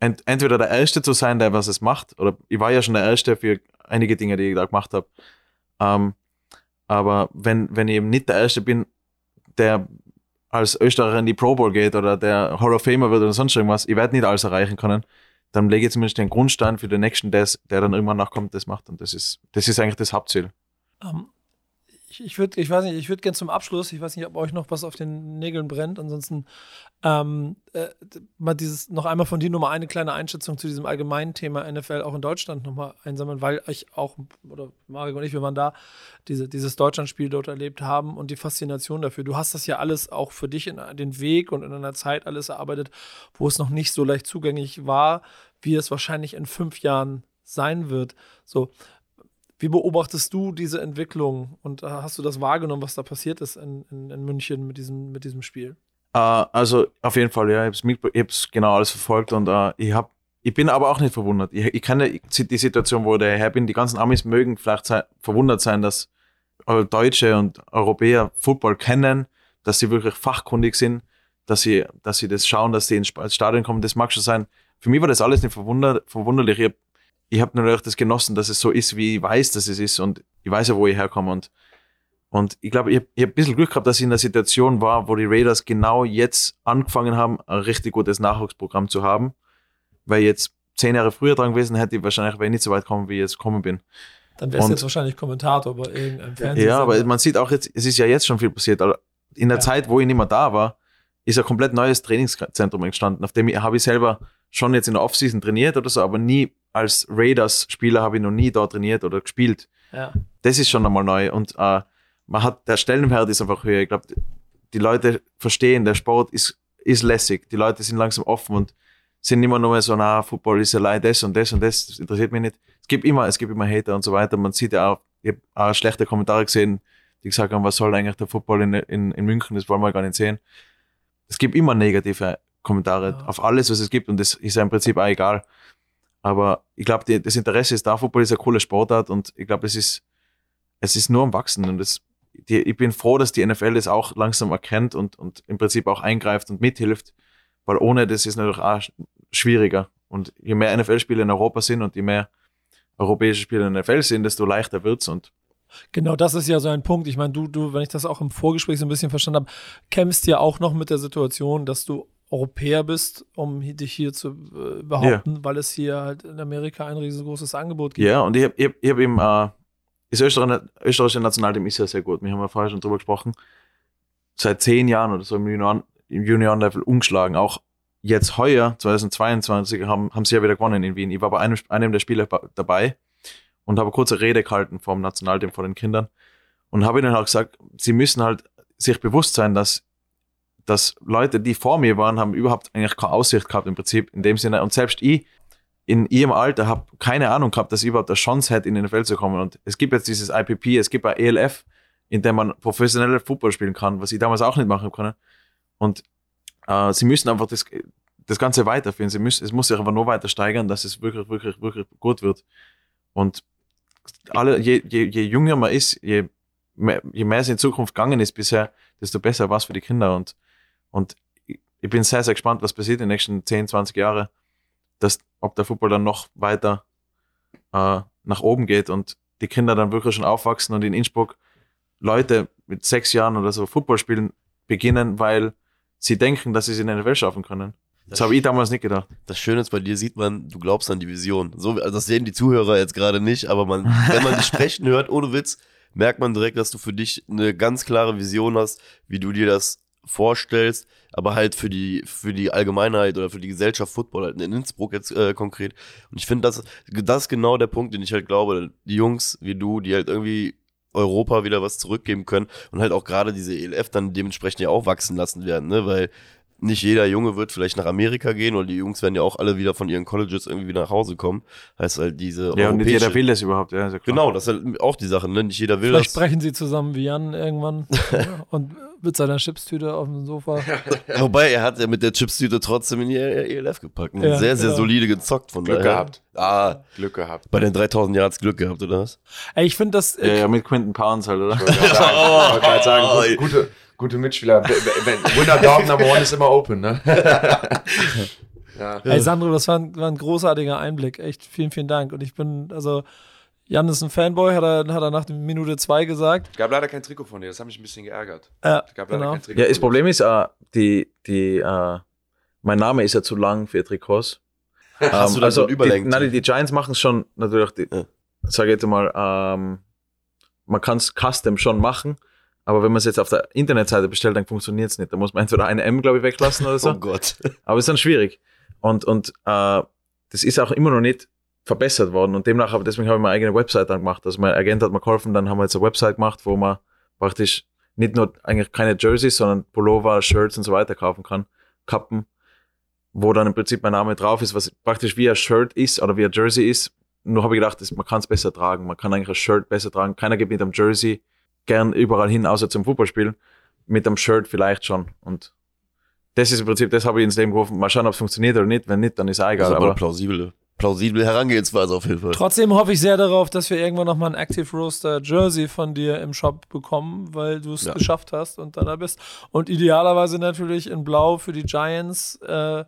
ent, entweder der Erste zu sein, der was es macht, oder ich war ja schon der Erste für einige Dinge, die ich da gemacht habe. Ähm, aber wenn, wenn ich eben nicht der Erste bin, der als Österreicher in die Pro Bowl geht oder der Hall of Famer wird oder sonst irgendwas, ich werde nicht alles erreichen können, dann lege ich zumindest den Grundstein für den nächsten, der, der dann irgendwann nachkommt, das macht. Und das ist, das ist eigentlich das Hauptziel. Ähm, ich, würde, ich weiß nicht, ich würde gerne zum Abschluss, ich weiß nicht, ob euch noch was auf den Nägeln brennt. Ansonsten ähm, äh, mal dieses noch einmal von dir nur mal eine kleine Einschätzung zu diesem allgemeinen Thema NFL auch in Deutschland nochmal einsammeln, weil ich auch, oder Marek und ich, wir waren da, diese, dieses Deutschlandspiel dort erlebt haben und die Faszination dafür. Du hast das ja alles auch für dich in den Weg und in einer Zeit alles erarbeitet, wo es noch nicht so leicht zugänglich war, wie es wahrscheinlich in fünf Jahren sein wird. So, wie beobachtest du diese Entwicklung und äh, hast du das wahrgenommen, was da passiert ist in, in, in München mit diesem, mit diesem Spiel? Äh, also auf jeden Fall, ja, ich habe es genau alles verfolgt und äh, ich habe ich bin aber auch nicht verwundert. Ich, ich kenne die Situation, wo der Herr bin. Die ganzen Amis mögen vielleicht sei, verwundert sein, dass Deutsche und Europäer Football kennen, dass sie wirklich fachkundig sind, dass sie, dass sie das schauen, dass sie ins Stadion kommen. Das mag schon sein. Für mich war das alles nicht verwunder, verwunderlich. Ich habe ich hab natürlich das genossen, dass es so ist, wie ich weiß, dass es ist und ich weiß ja, wo ich herkomme und und ich glaube, ich habe hab ein bisschen Glück gehabt, dass ich in der Situation war, wo die Raiders genau jetzt angefangen haben, ein richtig gutes Nachwuchsprogramm zu haben. Weil jetzt zehn Jahre früher dran gewesen hätte ich wahrscheinlich wäre ich nicht so weit gekommen, wie ich jetzt gekommen bin. Dann wärst du jetzt wahrscheinlich Kommentator bei irgendeinem Fernsehen. Ja, aber man sieht auch jetzt, es ist ja jetzt schon viel passiert. Also In der Ja. Zeit, wo ich nicht mehr da war, ist ein komplett neues Trainingszentrum entstanden, auf dem habe ich selber schon jetzt in der Offseason trainiert oder so, aber nie als Raiders-Spieler habe ich noch nie da trainiert oder gespielt. ja. das ist schon einmal neu und äh, man hat, der Stellenwert ist einfach höher. Ich glaube, die Leute verstehen, der Sport ist, ist lässig. Die Leute sind langsam offen und sind immer nur mehr so, na, Football ist ja leider das und das und das, das interessiert mich nicht. Es gibt immer, es gibt immer Hater und so weiter. Man sieht ja auch, ich habe auch schlechte Kommentare gesehen, die gesagt haben, was soll eigentlich der Football in, in, in München, das wollen wir gar nicht sehen. Es gibt immer negative Kommentare Ja. auf alles, was es gibt und das ist ja im Prinzip auch egal. Aber ich glaube, das Interesse ist da. Football ist eine coole Sportart und ich glaube, es ist, es ist nur am Wachsen und das, die, ich bin froh, dass die NFL das auch langsam erkennt und, und im Prinzip auch eingreift und mithilft, weil ohne das ist natürlich auch sch- schwieriger. Und je mehr NFL-Spiele in Europa sind und je mehr europäische Spiele in der NFL sind, desto leichter wird's und Genau, das ist ja so ein Punkt. Ich meine, du, du, wenn ich das auch im Vorgespräch so ein bisschen verstanden habe, kämpfst ja auch noch mit der Situation, dass du Europäer bist, um dich hier zu äh, behaupten, weil es hier halt in Amerika ein riesengroßes Angebot gibt. Ja, und ich habe ich hab, ich hab eben, äh, das Österreich, österreichische Nationalteam ist ja sehr gut. Wir haben ja vorher schon drüber gesprochen. Seit zehn Jahren oder so im Junioren- im Junioren-Level umgeschlagen. Auch jetzt heuer, 2022, haben, haben sie ja wieder gewonnen in Wien. Ich war bei einem, einem der Spiele ba- dabei und habe kurze Rede gehalten vom Nationalteam vor den Kindern und habe ihnen auch gesagt, sie müssen halt sich bewusst sein, dass, dass Leute, die vor mir waren, haben überhaupt eigentlich keine Aussicht gehabt im Prinzip in dem Sinne. Und selbst ich in ihrem Alter habe keine Ahnung gehabt, dass ich überhaupt eine Chance hätte, in den NFL zu kommen. Und es gibt jetzt dieses IPP, es gibt ein ELF, in dem man professionelle Football spielen kann, was ich damals auch nicht machen konnte. Und äh, sie müssen einfach das, das Ganze weiterführen. Sie müssen, es muss sich aber nur weiter steigern, dass es wirklich, wirklich, wirklich gut wird. Und alle, je, je, je jünger man ist, je mehr, je mehr es in Zukunft gegangen ist bisher, desto besser war es für die Kinder. Und, und ich bin sehr, sehr gespannt, was passiert in den nächsten 10, 20 Jahren, dass, ob der Football dann noch weiter äh, nach oben geht und die Kinder dann wirklich schon aufwachsen und in Innsbruck Leute mit sechs Jahren oder so Football spielen beginnen, weil sie denken, dass sie es in der Welt schaffen können. Das, habe ich damals nicht gedacht. Das Schöne ist, bei dir sieht man, du glaubst an die Vision. So, also das sehen die Zuhörer jetzt gerade nicht, aber man, wenn man dich sprechen hört, ohne Witz, merkt man direkt, dass du für dich eine ganz klare Vision hast, wie du dir das vorstellst, aber halt für die, für die Allgemeinheit oder für die Gesellschaft Football halt in Innsbruck jetzt äh, konkret. Und ich finde, das, das ist genau der Punkt, den ich halt glaube, die Jungs wie du, die halt irgendwie Europa wieder was zurückgeben können und halt auch gerade diese ELF dann dementsprechend ja auch wachsen lassen werden, ne, weil nicht jeder Junge wird vielleicht nach Amerika gehen und die Jungs werden ja auch alle wieder von ihren Colleges irgendwie wieder nach Hause kommen. Heißt halt diese. Ja, und nicht jeder will das überhaupt, ja. Genau, das ist halt auch die Sache, ne? Nicht jeder will Vielleicht das. sprechen sie zusammen wie Jan irgendwann und mit seiner Chipstüte auf dem Sofa. Wobei, er hat ja mit der Chipstüte trotzdem in die ELF gepackt. Und Ja, sehr, sehr genau. solide gezockt von Glück daher. gehabt. Ah, Glück gehabt. bei den 3000 Yards Glück gehabt, oder was? Ey, ich finde das. Ja, ja, mit Quinton Pounds halt, oder? Ich wollte gerade sagen, gerade sagen, Oh, gute, gute, gute Mitspieler. Dog Number One ist immer open, ne? ja. Ey, Sandro, das war ein, war ein großartiger Einblick. Echt, vielen, vielen Dank. Und ich bin, also, Jan ist ein Fanboy, hat er, hat er nach der Minute zwei gesagt. Gab leider kein Trikot von dir, das hat mich ein bisschen geärgert. Ja, Gab leider genau. kein Trikot Ja, das. Problem ist, äh, die, die, äh, mein Name ist ja zu lang für Trikots. Hast du da so ein die, nein, die, die Giants machen es schon natürlich, die, Ja. sage ich jetzt mal, ähm, man kann es custom schon machen, aber wenn man es jetzt auf der Internetseite bestellt, dann funktioniert es nicht. Da muss man entweder eine M, glaube ich, weglassen oder so. Oh Gott. Aber es ist dann schwierig. Und, und äh, das ist auch immer noch nicht verbessert worden. Und demnach habe deswegen habe ich meine eigene Website dann gemacht. Also mein Agent hat mir geholfen, dann haben wir jetzt eine Website gemacht, wo man praktisch nicht nur eigentlich keine Jerseys, sondern Pullover, Shirts und so weiter kaufen kann, Kappen, wo dann im Prinzip mein Name drauf ist, was praktisch wie ein Shirt ist oder wie ein Jersey ist. Nur habe ich gedacht, man kann es besser tragen. Man kann eigentlich ein Shirt besser tragen. Keiner geht mit einem Jersey gern überall hin, außer zum Fußballspielen. Mit einem Shirt vielleicht schon. Und das ist im Prinzip, das habe ich ins Leben gerufen. Mal schauen, ob es funktioniert oder nicht. Wenn nicht, dann ist auch Das egal. ist aber aber plausible, plausible Herangehensweise auf jeden Fall. Trotzdem hoffe ich sehr darauf, dass wir irgendwann nochmal ein Active Roaster Jersey von dir im Shop bekommen, weil du es Ja. geschafft hast und dann da bist. Und idealerweise natürlich in Blau für die Giants. Äh,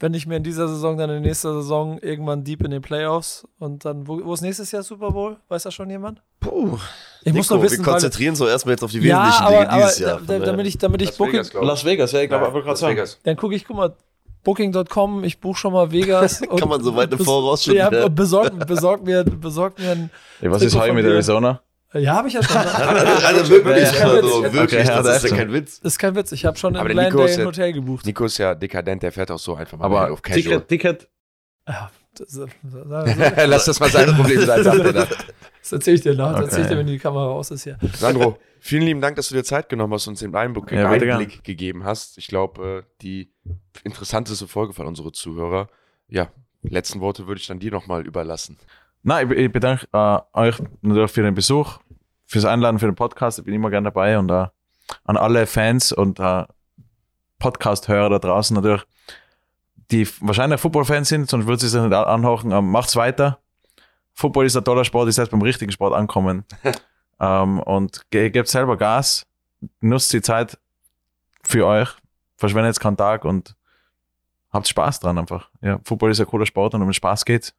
wenn nicht mehr in dieser Saison, dann in nächster Saison irgendwann deep in den Playoffs. Und dann, wo, wo ist nächstes Jahr Super Bowl? Weiß das schon jemand? Puh. Ich muss Nico, noch wissen, wir konzentrieren uns doch erstmal jetzt auf die ja, wesentlichen aber, Dinge aber dieses Jahr. da, da, damit ich, damit ich Las Booking, Vegas, ich. Las Vegas, ja, ich glaube, Ja, ich wollte gerade sagen. Vegas. dann gucke ich, guck mal, Booking.com, ich buche schon mal Vegas. Kann man so weit im Voraus schon Ja, wieder- besorg, besorg, mir, besorg mir ein. Ja, was ist Trikot heute von mit dir. Arizona? Ja, habe ich ja schon. Also wirklich, Ja, ja. also Okay, wirklich, ja, das da ist ja kein Witz. Das ist kein Witz, ich habe schon Aber der Glendale Nico ist ein Hotel gebucht. Nico ist ja dekadent, der fährt auch so einfach mal Aber auf Casual. Ticket, Ticket, Ja, das, das, das, Lass das mal sein Problem sein, sagt er da. das erzähle ich dir noch. Das Okay. erzähle ich dir, wenn die Kamera raus ist hier. Sandro, vielen lieben Dank, dass du dir Zeit genommen hast und uns den Einblick, Ja, Einblick gegeben hast. Ich glaube, äh, die interessanteste Folge von unseren Zuhörer. Ja, letzten Worte würde ich dann dir nochmal überlassen. Nein, ich, ich bedanke äh, euch natürlich für den Besuch, fürs Einladen, für den Podcast. Ich bin immer gerne dabei und äh, an alle Fans und äh, Podcast-Hörer da draußen natürlich, die wahrscheinlich Football-Fans sind, sonst würde sie sich nicht an- anhören. Ähm, macht's weiter. Football ist ein toller Sport, ist erst beim richtigen Sport ankommen. ähm, und ge gebt selber Gas, nutzt die Zeit für euch, verschwendet jetzt keinen Tag und habt Spaß dran einfach. Ja, Football ist ein cooler Sport und um Spaß geht's.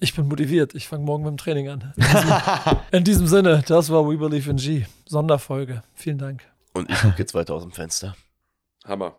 Ich bin motiviert. Ich fange morgen mit dem Training an. In diesem, in diesem Sinne, das war We Believe in G. Sonderfolge. Vielen Dank. Und ich gucke jetzt weiter aus dem Fenster. Hammer.